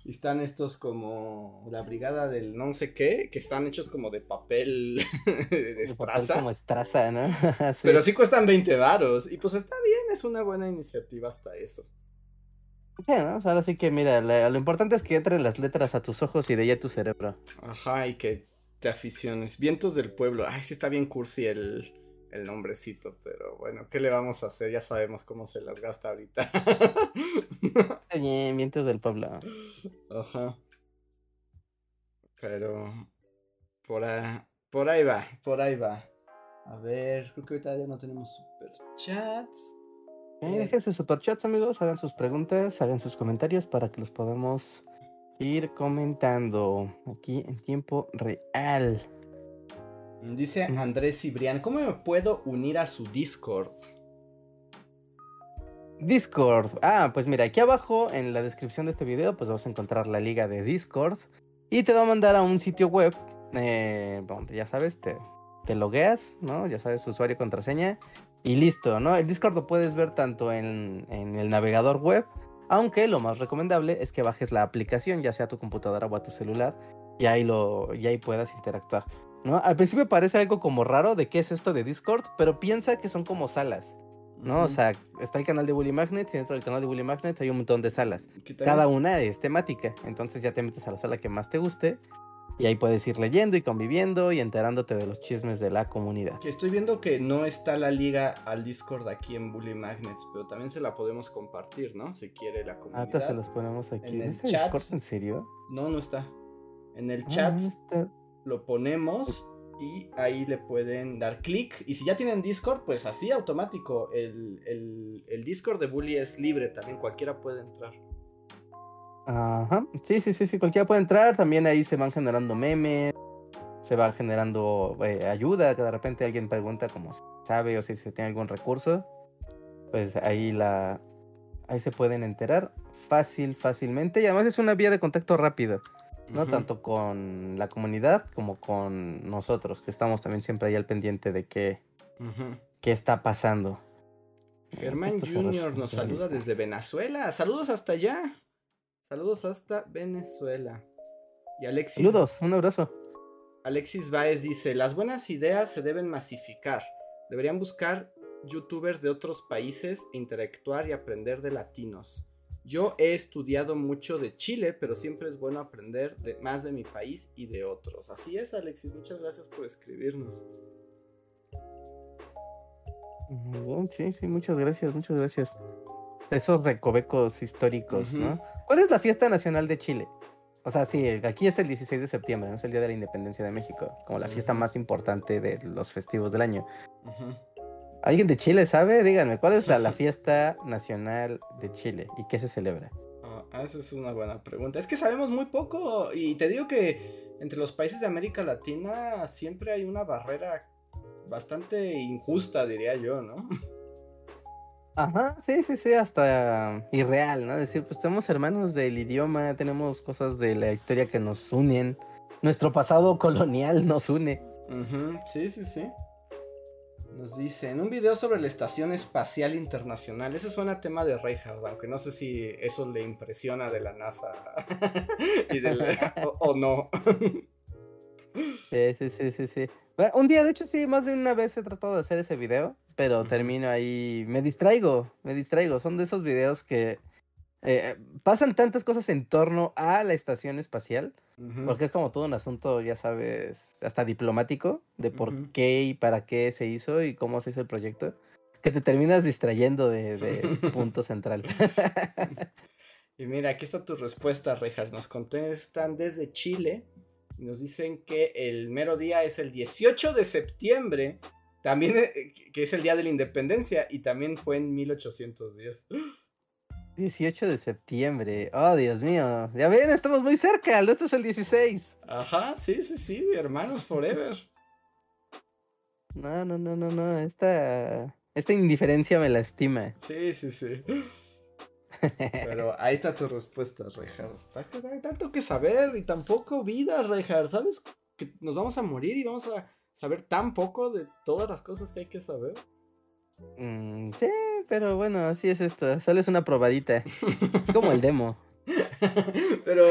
Y están estos como la brigada del no sé qué, que están hechos como de papel de estraza. Como estraza, ¿no? Pero sí cuestan 20 varos. Y pues está bien, es una buena iniciativa hasta eso. Bueno, ahora sí que mira, lo importante es que entren las letras a tus ojos y de ahí a tu cerebro. Ajá, y que aficiones. Vientos del pueblo. Ay, sí está bien cursi el, el nombrecito, pero bueno, ¿qué le vamos a hacer? Ya sabemos cómo se las gasta ahorita. bien, vientos del pueblo. Ajá. Pero por ahí, por ahí va, por ahí va. A ver, creo que ahorita ya no tenemos superchats. Eh, dejen sus superchats, amigos. Hagan sus preguntas, hagan sus comentarios para que los podamos ir comentando aquí en tiempo real. Dice Andrés Cibrián, ¿cómo me puedo unir a su Discord? Discord. Ah, pues mira, aquí abajo en la descripción de este video, pues vas a encontrar la liga de Discord. Y te va a mandar a un sitio web eh, donde ya sabes, te, te logueas, ¿no? Ya sabes, usuario contraseña. Y listo, ¿no? El Discord lo puedes ver tanto en, en el navegador web aunque lo más recomendable es que bajes la aplicación, ya sea a tu computadora o a tu celular, y ahí, lo, y ahí puedas interactuar. ¿No? Al principio parece algo como raro de qué es esto de Discord, pero piensa que son como salas, ¿no? O sea, está el canal de Bully Magnets y dentro del canal de Bully Magnets hay un montón de salas. Cada una es temática, entonces ya te metes a la sala que más te guste y ahí puedes ir leyendo y conviviendo y enterándote de los chismes de la comunidad. Que estoy viendo que no está la liga al Discord aquí en Bully Magnets, pero también se la podemos compartir, ¿no? Si quiere la comunidad. Ahorita se los ponemos aquí. En ¿No el está chat. Discord en serio? No, no está. En el Ah, chat no está. Lo ponemos y ahí le pueden dar clic. Y si ya tienen Discord, pues así automático. El, el- el Discord de Bully es libre también, cualquiera puede entrar. Ajá, sí, sí, sí, sí, cualquiera puede entrar, también ahí se van generando memes, se va generando eh, ayuda, que de repente alguien pregunta como si sabe o si se tiene algún recurso, pues ahí la, ahí se pueden enterar fácil, fácilmente, y además es una vía de contacto rápida, no tanto con la comunidad como con nosotros, que estamos también siempre ahí al pendiente de qué, qué está pasando. Germán Jr. nos saluda desde Venezuela. Saludos hasta allá. Saludos hasta Venezuela. Y Alexis, Saludos, un abrazo. Alexis Baez dice, las buenas ideas se deben masificar. Deberían buscar youtubers de otros países e interactuar y aprender de latinos. Yo he estudiado mucho de Chile, pero siempre es bueno aprender de, más de mi país y de otros. Así es, Alexis. Muchas gracias por escribirnos. Muy bien, sí, sí, muchas gracias, muchas gracias. Esos recovecos históricos. ¿no? ¿Cuál es la fiesta nacional de Chile? O sea, sí, aquí es el 16 de septiembre, ¿no? Es el Día de la Independencia de México, como la fiesta más importante de los festivos del año. Ujú. ¿Alguien de Chile sabe? Díganme, ¿cuál es la, la fiesta nacional de Chile y qué se celebra? Ah, esa es una buena pregunta. Es que sabemos muy poco y te digo que entre los países de América Latina siempre hay una barrera bastante injusta, diría yo, ¿no? Ajá, sí, sí, sí, hasta irreal, ¿no? Decir, pues somos hermanos del idioma, tenemos cosas de la historia que nos unen, nuestro pasado colonial nos une. Ujú, Sí, sí, sí. Nos dice, en un video sobre la Estación Espacial Internacional, ese suena a tema de Reinhardt, aunque no sé si eso le impresiona de la NASA y de la- o, o no. Sí, sí, sí, sí, sí. Bueno, Un día, de hecho, sí, más de una vez he tratado de hacer ese video, pero termino ahí, me distraigo, me distraigo. Son de esos videos que eh, pasan tantas cosas en torno a la estación espacial, porque es como todo un asunto, ya sabes, hasta diplomático, de por qué y para qué se hizo y cómo se hizo el proyecto, que te terminas distrayendo de, del punto central. Y mira, aquí está tu respuesta, Reinhardt. Nos contestan desde Chile y nos dicen que el mero día es el 18 de septiembre, también eh, que es el día de la independencia y también fue en 1810. 18 de septiembre, oh Dios mío, ya ven, estamos muy cerca, el nuestro es el 16. Ajá, sí, sí, sí, hermanos forever. No, no, no, no, no. Esta, esta indiferencia me lastima. Sí, sí, sí. Pero ahí está tu respuesta, Reinhardt. Hay tanto que saber y tan poco vida, Reinhardt. ¿Sabes que nos vamos a morir y vamos a saber tan poco de todas las cosas que hay que saber? Mm, sí, pero bueno, así es esto. Solo es una probadita. Es como el demo. pero,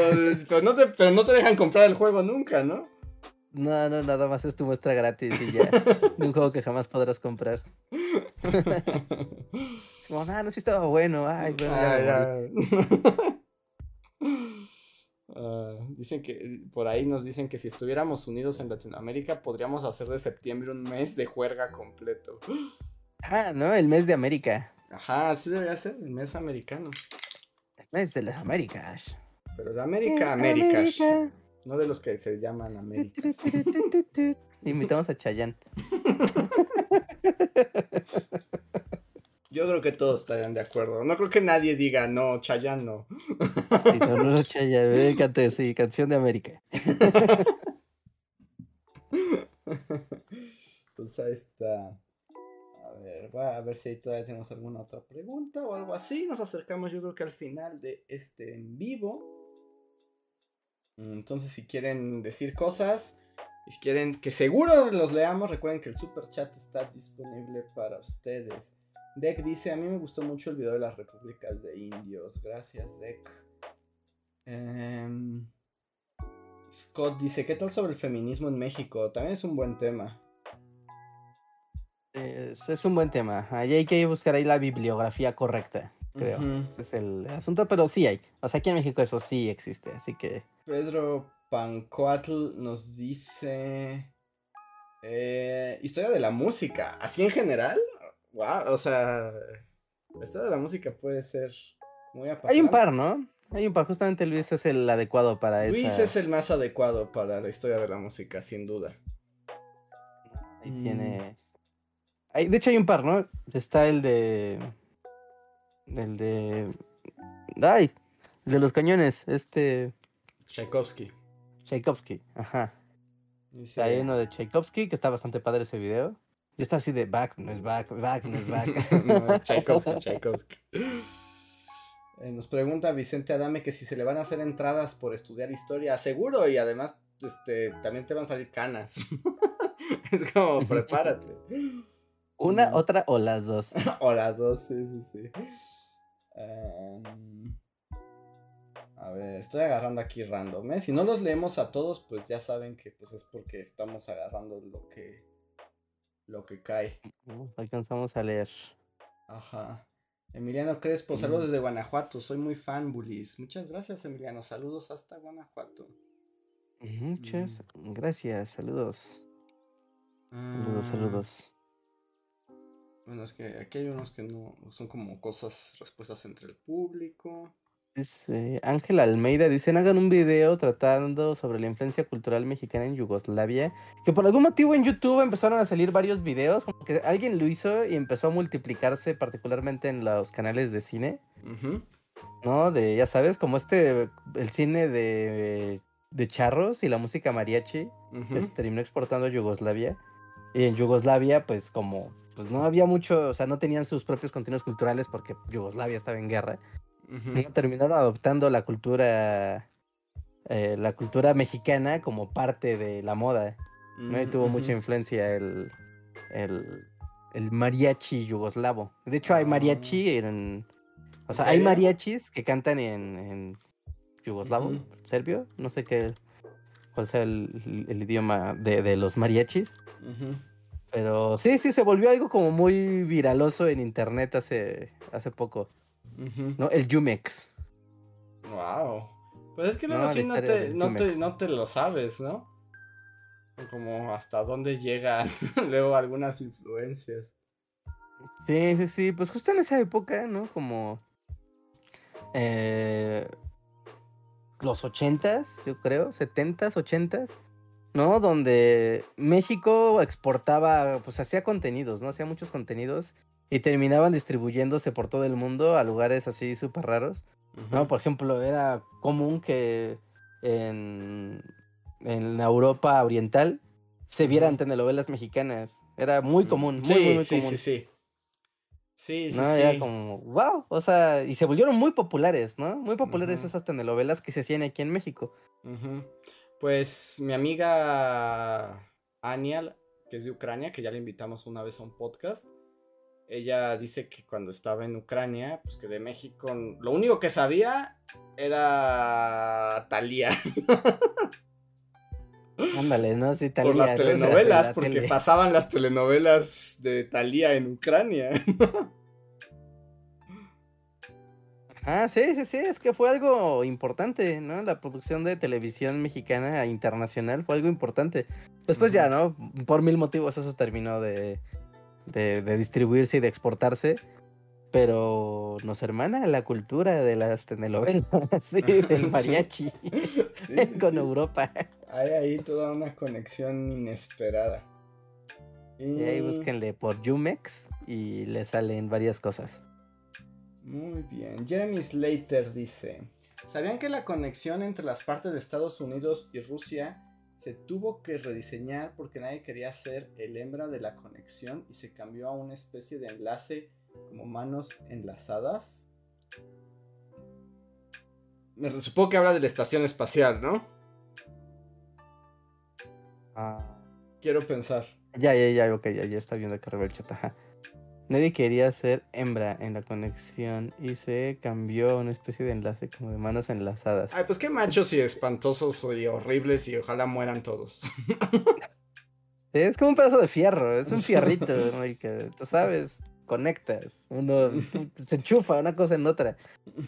pero, no te, pero no te dejan comprar el juego nunca, ¿no? No, no, nada más es tu muestra gratis y ya. De un juego que jamás podrás comprar. Como, ah, no, sí estaba bueno. Ay, bueno, ya me morí". Ah, dicen que por ahí nos dicen que si estuviéramos unidos en Latinoamérica podríamos hacer de septiembre un mes de juerga completo. Ah, no, el mes de América. Ajá, así debería ser el mes americano. El mes de las Américas. Pero de Eh, América, América. América. No de los que se llaman América. Invitamos a Chayanne. Yo creo que todos estarían de acuerdo. No creo que nadie diga, no, Chayanne no. Sí, no, no, me canté, sí, canción de América. pues ahí está. Ver, voy a ver si todavía tenemos alguna otra pregunta o algo así. Nos acercamos yo creo que al final de este en vivo. Entonces si quieren decir cosas, y si quieren que seguro los leamos, recuerden que el super chat está disponible para ustedes. Deck dice, a mí me gustó mucho el video de las repúblicas de indios. Gracias, Deck. Em, Scott dice, ¿qué tal sobre el feminismo en México? También es un buen tema. Es, es un buen tema. Ahí hay que buscar ahí la bibliografía correcta, creo. Ese es el asunto, pero sí hay. O sea, aquí en México eso sí existe, así que... Pedro Pancoatl nos dice... eh, historia de la música. ¿Así en general? Wow, o sea... La historia de la música puede ser muy apasionante. Hay un par, ¿no? Hay un par. Justamente Luis es el adecuado para Luis esas- es el más adecuado para la historia de la música, sin duda. Ahí Mm. tiene... Hay- de hecho hay un par, ¿no? Está el de... El de... ¡Ay! El de los cañones. Este... Tchaikovsky. Tchaikovsky. Ajá. Hay uno de Tchaikovsky que está bastante padre ese video. Y está así de back, no es back, back, no es back. no, es Tchaikovsky, Tchaikovsky. Eh, nos pregunta Vicente Adame que si se le van a hacer entradas por estudiar historia. Seguro, y además este, también te van a salir canas. es como, prepárate. Una, Mm. otra o las dos. o las dos, sí, sí, sí. Em, a ver, estoy agarrando aquí random. ¿eh? Si no los leemos a todos, pues ya saben que pues es porque estamos agarrando lo que lo que cae. Uh, Alcanzamos a leer. Ajá. Emiliano Crespo, saludos Mm. desde Guanajuato. Soy muy fan, Bulis. Muchas gracias, Emiliano. Saludos hasta Guanajuato. Muchas gracias, saludos. Saludos, Ah, saludos. Bueno, es que aquí hay unos que no son como cosas, respuestas entre el público. Dice Ángel Almeida, dicen hagan un video tratando sobre la influencia cultural mexicana en Yugoslavia. Que por algún motivo en YouTube empezaron a salir varios videos, como que alguien lo hizo y empezó a multiplicarse particularmente en los canales de cine. ¿no? De, ya sabes, como este, el cine de, de charros y la música mariachi que se terminó exportando a Yugoslavia. Y en Yugoslavia, pues como, pues no había mucho, o sea, no tenían sus propios contenidos culturales porque Yugoslavia estaba en guerra. Terminaron adoptando la cultura, eh, la cultura mexicana como parte de la moda, ¿no? Y Mm, tuvo mucha influencia el, el, el mariachi yugoslavo. De hecho, hay mariachi en... O ¿En sea, hay mariachis que cantan en, en yugoslavo, serbio, no sé qué, cuál sea el, el idioma de, de los mariachis. Pero sí, sí, se volvió algo como muy viraloso en internet hace, hace poco. ¿no? El Yumex. Wow. Pues es que luego No, sí no te, no, te, Jumex. no te lo sabes, ¿no? Como hasta dónde llegan luego algunas influencias. Sí, sí, sí, pues justo en esa época, ¿no? Como eh, los ochentas, yo creo, setentas, ochentas, ¿no? Donde México exportaba, pues hacía contenidos, ¿no? Hacía muchos contenidos y terminaban distribuyéndose por todo el mundo a lugares así súper raros, ¿no? Por ejemplo, era común que en, en Europa oriental se vieran telenovelas mexicanas. Era muy común, muy, sí, muy, muy sí, común. sí, sí. Sí, sí, ¿no? sí. Era como, wow, o sea, y se volvieron muy populares, ¿no? Muy populares esas telenovelas que se hacían aquí en México. Ujú. Pues mi amiga Anial, que es de Ucrania, que ya le invitamos una vez a un podcast, ella dice que cuando estaba en Ucrania, pues que de México, lo único que sabía era Thalía. Ándale, ¿no? Sí, por Thalía, las la- telenovelas, la porque tele. pasaban las telenovelas de Thalía en Ucrania. Ah, sí, sí, sí, es que fue algo importante, ¿no? La producción de televisión mexicana internacional fue algo importante. Después ya, ¿no? Por mil motivos eso terminó de, de, de distribuirse y de exportarse. Pero nos hermana la cultura de las telenovelas, sí, del mariachi Sí, sí, con. Europa. Hay ahí toda una conexión inesperada. Y ahí Y- búsquenle por Jumex y le salen varias cosas. Muy bien. Jeremy Slater dice: ¿Sabían que la conexión entre las partes de Estados Unidos y Rusia se tuvo que rediseñar porque nadie quería ser el hembra de la conexión y se cambió a una especie de enlace como manos enlazadas? Me supongo que habla de la estación espacial, ¿no? Ah, Quiero pensar. ya, ya, ya, ok, ya, ya está viendo que el chat, ajá. Nadie quería ser hembra en la conexión y se cambió a una especie de enlace como de manos enlazadas. Ay, pues qué machos y espantosos y horribles y ojalá mueran todos. Es como un pedazo de fierro, es un fierrito, güey, que tú sabes, conectas, uno se enchufa una cosa en otra.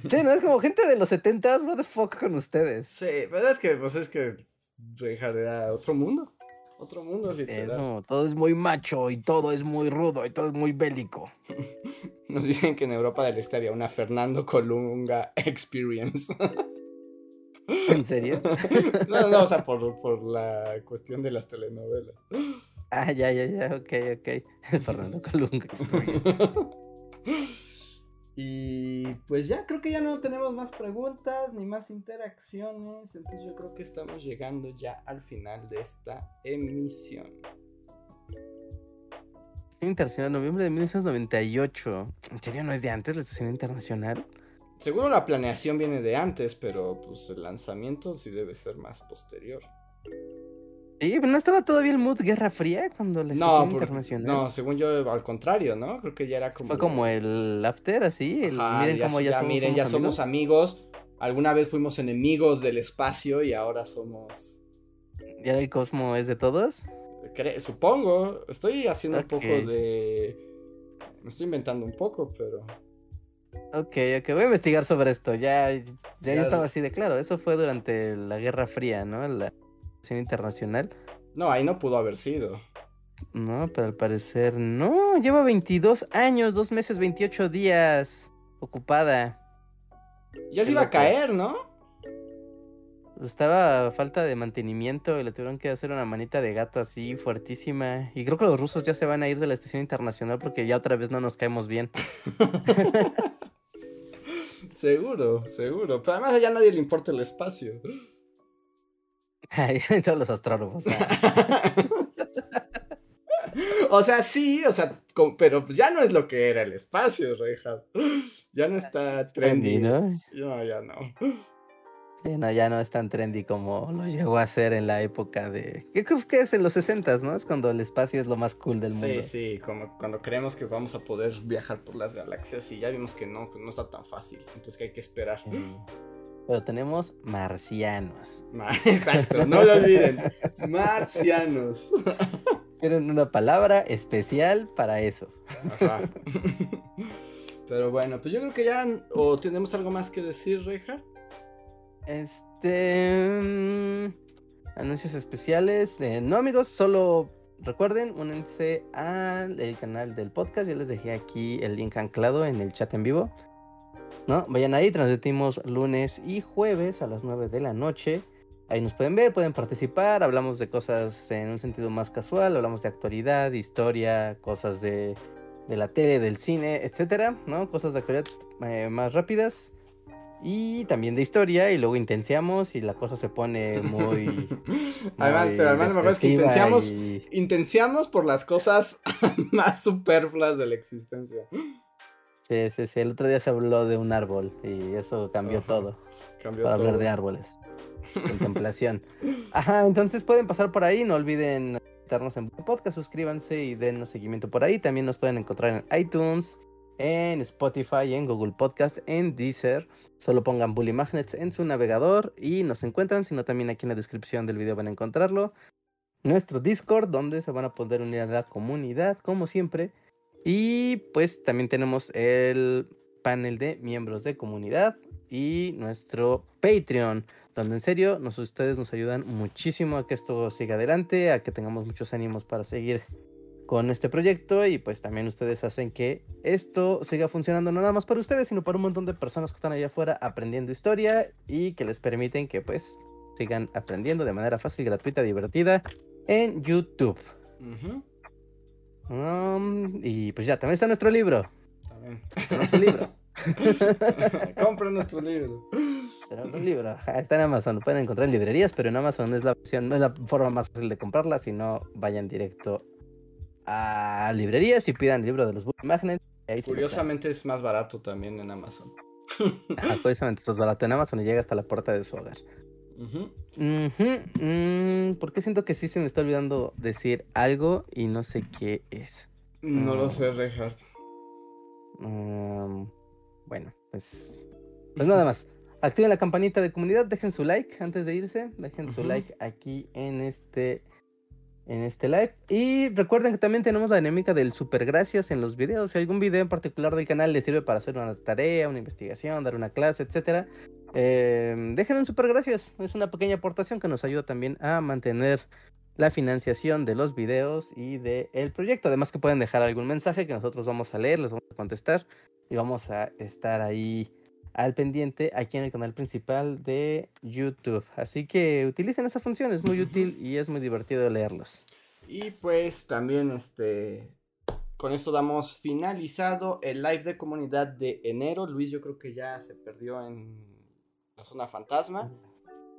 Sí, no es como gente de los 70s, what the fuck con ustedes. Sí, pero es que, pues es que Reinhardt era otro mundo. Otro mundo, literal. como, todo es muy macho y todo es muy rudo y todo es muy bélico. Nos dicen que en Europa del Este había una Fernando Colunga Experience. ¿En serio? no, no, o sea, por, por la cuestión de las telenovelas. Ah, ya, ya, ya, ok, ok. Fernando Colunga Experience. Y pues ya creo que ya no tenemos más preguntas ni más interacciones. Entonces yo creo que estamos llegando ya al final de esta emisión. Estación Internacional, noviembre de 1998. ¿En serio no es de antes la Estación Internacional? Seguro la planeación viene de antes, pero pues el lanzamiento sí debe ser más posterior. Sí, pero no estaba todavía el mood Guerra Fría cuando la No, por- Internacional. no, según yo al contrario, ¿no? Creo que ya era como... Fue como el after, así. el Ajá, miren ya, cómo ya ya, somos, miren, ya somos somos amigos. Alguna vez fuimos enemigos del espacio y ahora somos... ¿Ya el cosmo es de todos? cre- Supongo, estoy haciendo un poco de... Me estoy inventando un poco, pero... Ok, ok, voy a investigar sobre esto. Ya, ya, Ya- yo estaba así de claro. Eso fue durante la Guerra Fría, ¿no? La Internacional. No, ahí no pudo haber sido. No, pero al parecer no. Lleva 22 años, 2 meses, 28 días ocupada. Ya se iba a caer, ¿no? Estaba a falta de mantenimiento y le tuvieron que hacer una manita de gato así fuertísima. Y creo que los rusos ya se van a ir de la estación internacional porque ya otra vez no nos caemos bien. seguro, seguro. Pero además ya a nadie le importa el espacio. Todos los astrónomos. o sea, sí, o sea, como- pero pues ya no es lo que era el espacio, Reinhardt. Ya no está trendy. ¿no? No, ya no. Sí, no, ya no es tan trendy como lo llegó a ser en la época de... ¿Qué, qué- es en los 60 no? Es cuando el espacio es lo más cool del mundo. Sí, sí, como cuando creemos que vamos a poder viajar por las galaxias y ya vimos que no, que no está tan fácil. Entonces que hay que esperar. Sí. Pero tenemos marcianos. Ma- Exacto, no lo olviden. Marcianos. Tienen una palabra especial para eso. Ajá. Pero bueno, pues yo creo que ya. ¿O tenemos algo más que decir, Reinhardt? Este... mm, Anuncios especiales. eh, no, amigos, solo recuerden, únense al el canal del podcast. Yo les dejé aquí el link anclado en el chat en vivo. ¿No? Vayan ahí, transmitimos lunes y jueves a las 9 de la noche. Ahí nos pueden ver, pueden participar. Hablamos de cosas en un sentido más casual. Hablamos de actualidad, historia, cosas de, de la tele, del cine, etcétera, ¿no? Cosas de actualidad eh, más rápidas. Y también de historia, y luego intenciamos y la cosa se pone muy. además, pero además lo mejor es que intenciamos, y- intenciamos por las cosas más superfluas de la existencia. Sí, sí, sí. El otro día se habló de un árbol y eso cambió Ajá, todo Cambió para hablar de árboles. Contemplación. Ajá, entonces pueden pasar por ahí. No olviden estarnos en podcast, suscríbanse y denos seguimiento por ahí. También nos pueden encontrar en iTunes, en Spotify, en Google Podcast, en Deezer. Solo pongan Bully Magnets en su navegador y nos encuentran, sino también aquí en la descripción del video van a encontrarlo. Nuestro Discord, donde se van a poder unir a la comunidad, como siempre. Y pues también tenemos el panel de miembros de comunidad y nuestro Patreon, donde en serio nos, ustedes nos ayudan muchísimo a que esto siga adelante, a que tengamos muchos ánimos para seguir con este proyecto y pues también ustedes hacen que esto siga funcionando no nada más para ustedes, sino para un montón de personas que están allá afuera aprendiendo historia y que les permiten que pues sigan aprendiendo de manera fácil, gratuita, divertida en YouTube. Um, y pues ya, también está nuestro libro. también. Un libro. Compra nuestro libro. Tenemos un libro. ajá, Está en Amazon. Lo pueden encontrar en librerías, pero en Amazon es la opción, no es la forma más fácil de comprarla. Si no, vayan directo a librerías y pidan el libro de los Book Magnets. Curiosamente es más barato también en Amazon. curiosamente es más barato en Amazon y llega hasta la puerta de su hogar. Mm, ¿Por qué siento que sí se me está olvidando decir algo y no sé qué es? No lo sé, Reinhardt. Um, bueno, pues, pues nada más. Activen la campanita de comunidad, dejen su like antes de irse, dejen su like aquí en este en este live. Y recuerden que también tenemos la dinámica del super gracias en los videos. Si algún video en particular del canal les sirve para hacer una tarea, una investigación, dar una clase, etcétera, eh, dejen un super gracias. Es una pequeña aportación que nos ayuda también a mantener la financiación de los videos y del proyecto. Además que pueden dejar algún mensaje que nosotros vamos a leer, les vamos a contestar y vamos a estar ahí al pendiente aquí en el canal principal de YouTube. Así que utilicen esa función, es muy útil y es muy divertido leerlos. Y pues también este con esto damos finalizado el live de comunidad de enero. Luis yo creo que ya se perdió en la zona fantasma.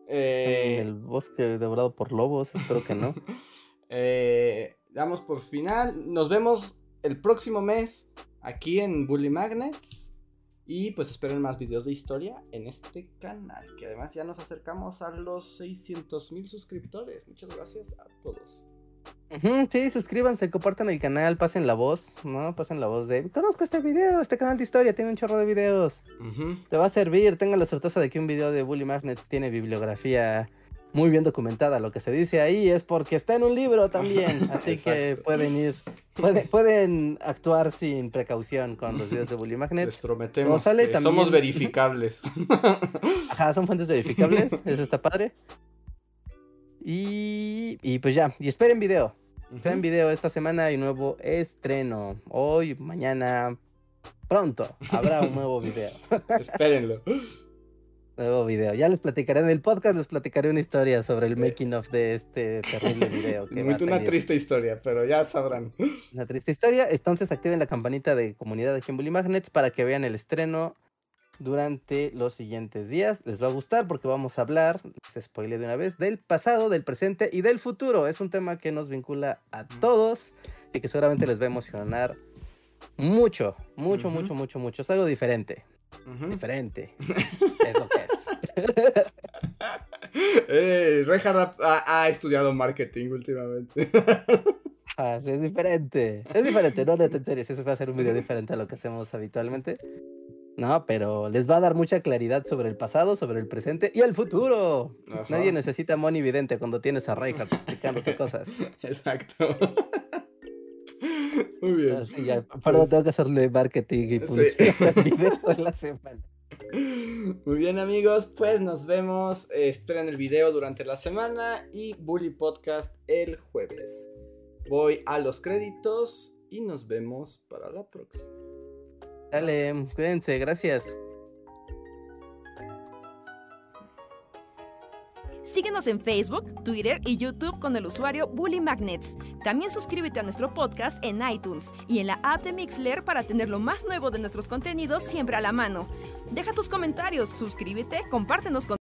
Eh, En el bosque devorado por lobos, espero que no. eh, damos por final. Nos vemos el próximo mes aquí en Bully Magnets. Y pues esperen más videos de historia en este canal. Que además ya nos acercamos a los 600 mil suscriptores. Muchas gracias a todos. Sí, suscríbanse, compartan el canal, pasen la voz, ¿no? Pasen la voz de, conozco este video, este canal de historia, tiene un chorro de videos. Ujú. Te va a servir, tengan la certeza de que un video de Bully Magnets tiene bibliografía muy bien documentada. Lo que se dice ahí es porque está en un libro también. Así que pueden ir, puede- pueden actuar sin precaución con los videos de Bully Les Magnets. prometemos sale que también- somos verificables. Ajá, son fuentes verificables, eso está padre. Y, y pues ya, y esperen video. Esperen video esta semana hay nuevo estreno. Hoy, mañana, pronto habrá un nuevo video. Espérenlo. Nuevo video. Ya les platicaré en el podcast, les platicaré una historia sobre el making of de este terrible video. Que Muy una triste historia, pero ya sabrán. Una triste historia. Entonces activen la campanita de comunidad de Bully Magnets para que vean el estreno durante los siguientes días. Les va a gustar porque vamos a hablar, les spoilé de una vez, del pasado, del presente y del futuro. Es un tema que nos vincula a todos y que seguramente les va a emocionar mucho, mucho, Ujú. mucho, mucho, mucho. Es algo diferente. Ujú. Diferente. es lo que es. Eh, Reinhardt ha, ha- estudiado marketing últimamente. Ah, sí, es diferente. Es diferente, no, neta, en serio, eso va a ser un video diferente a lo que hacemos habitualmente. No, pero les va a dar mucha claridad sobre el pasado, sobre el presente y el futuro. Ajá. Nadie necesita Moni Vidente cuando tienes a Reinhardt explicándote cosas. Exacto. Muy bien. Así ya, perdón, Pues- tengo que hacerle marketing y Sí. publicidad video de la semana. Muy bien amigos, pues nos vemos. eh, esperen el video durante la semana y Bully Podcast el jueves. Voy a los créditos y nos vemos para la próxima. Dale, cuídense, gracias. Síguenos en Facebook, Twitter y YouTube con el usuario Bully Magnets. También suscríbete a nuestro podcast en iTunes y en la app de Mixler para tener lo más nuevo de nuestros contenidos siempre a la mano. Deja tus comentarios, suscríbete, compártenos con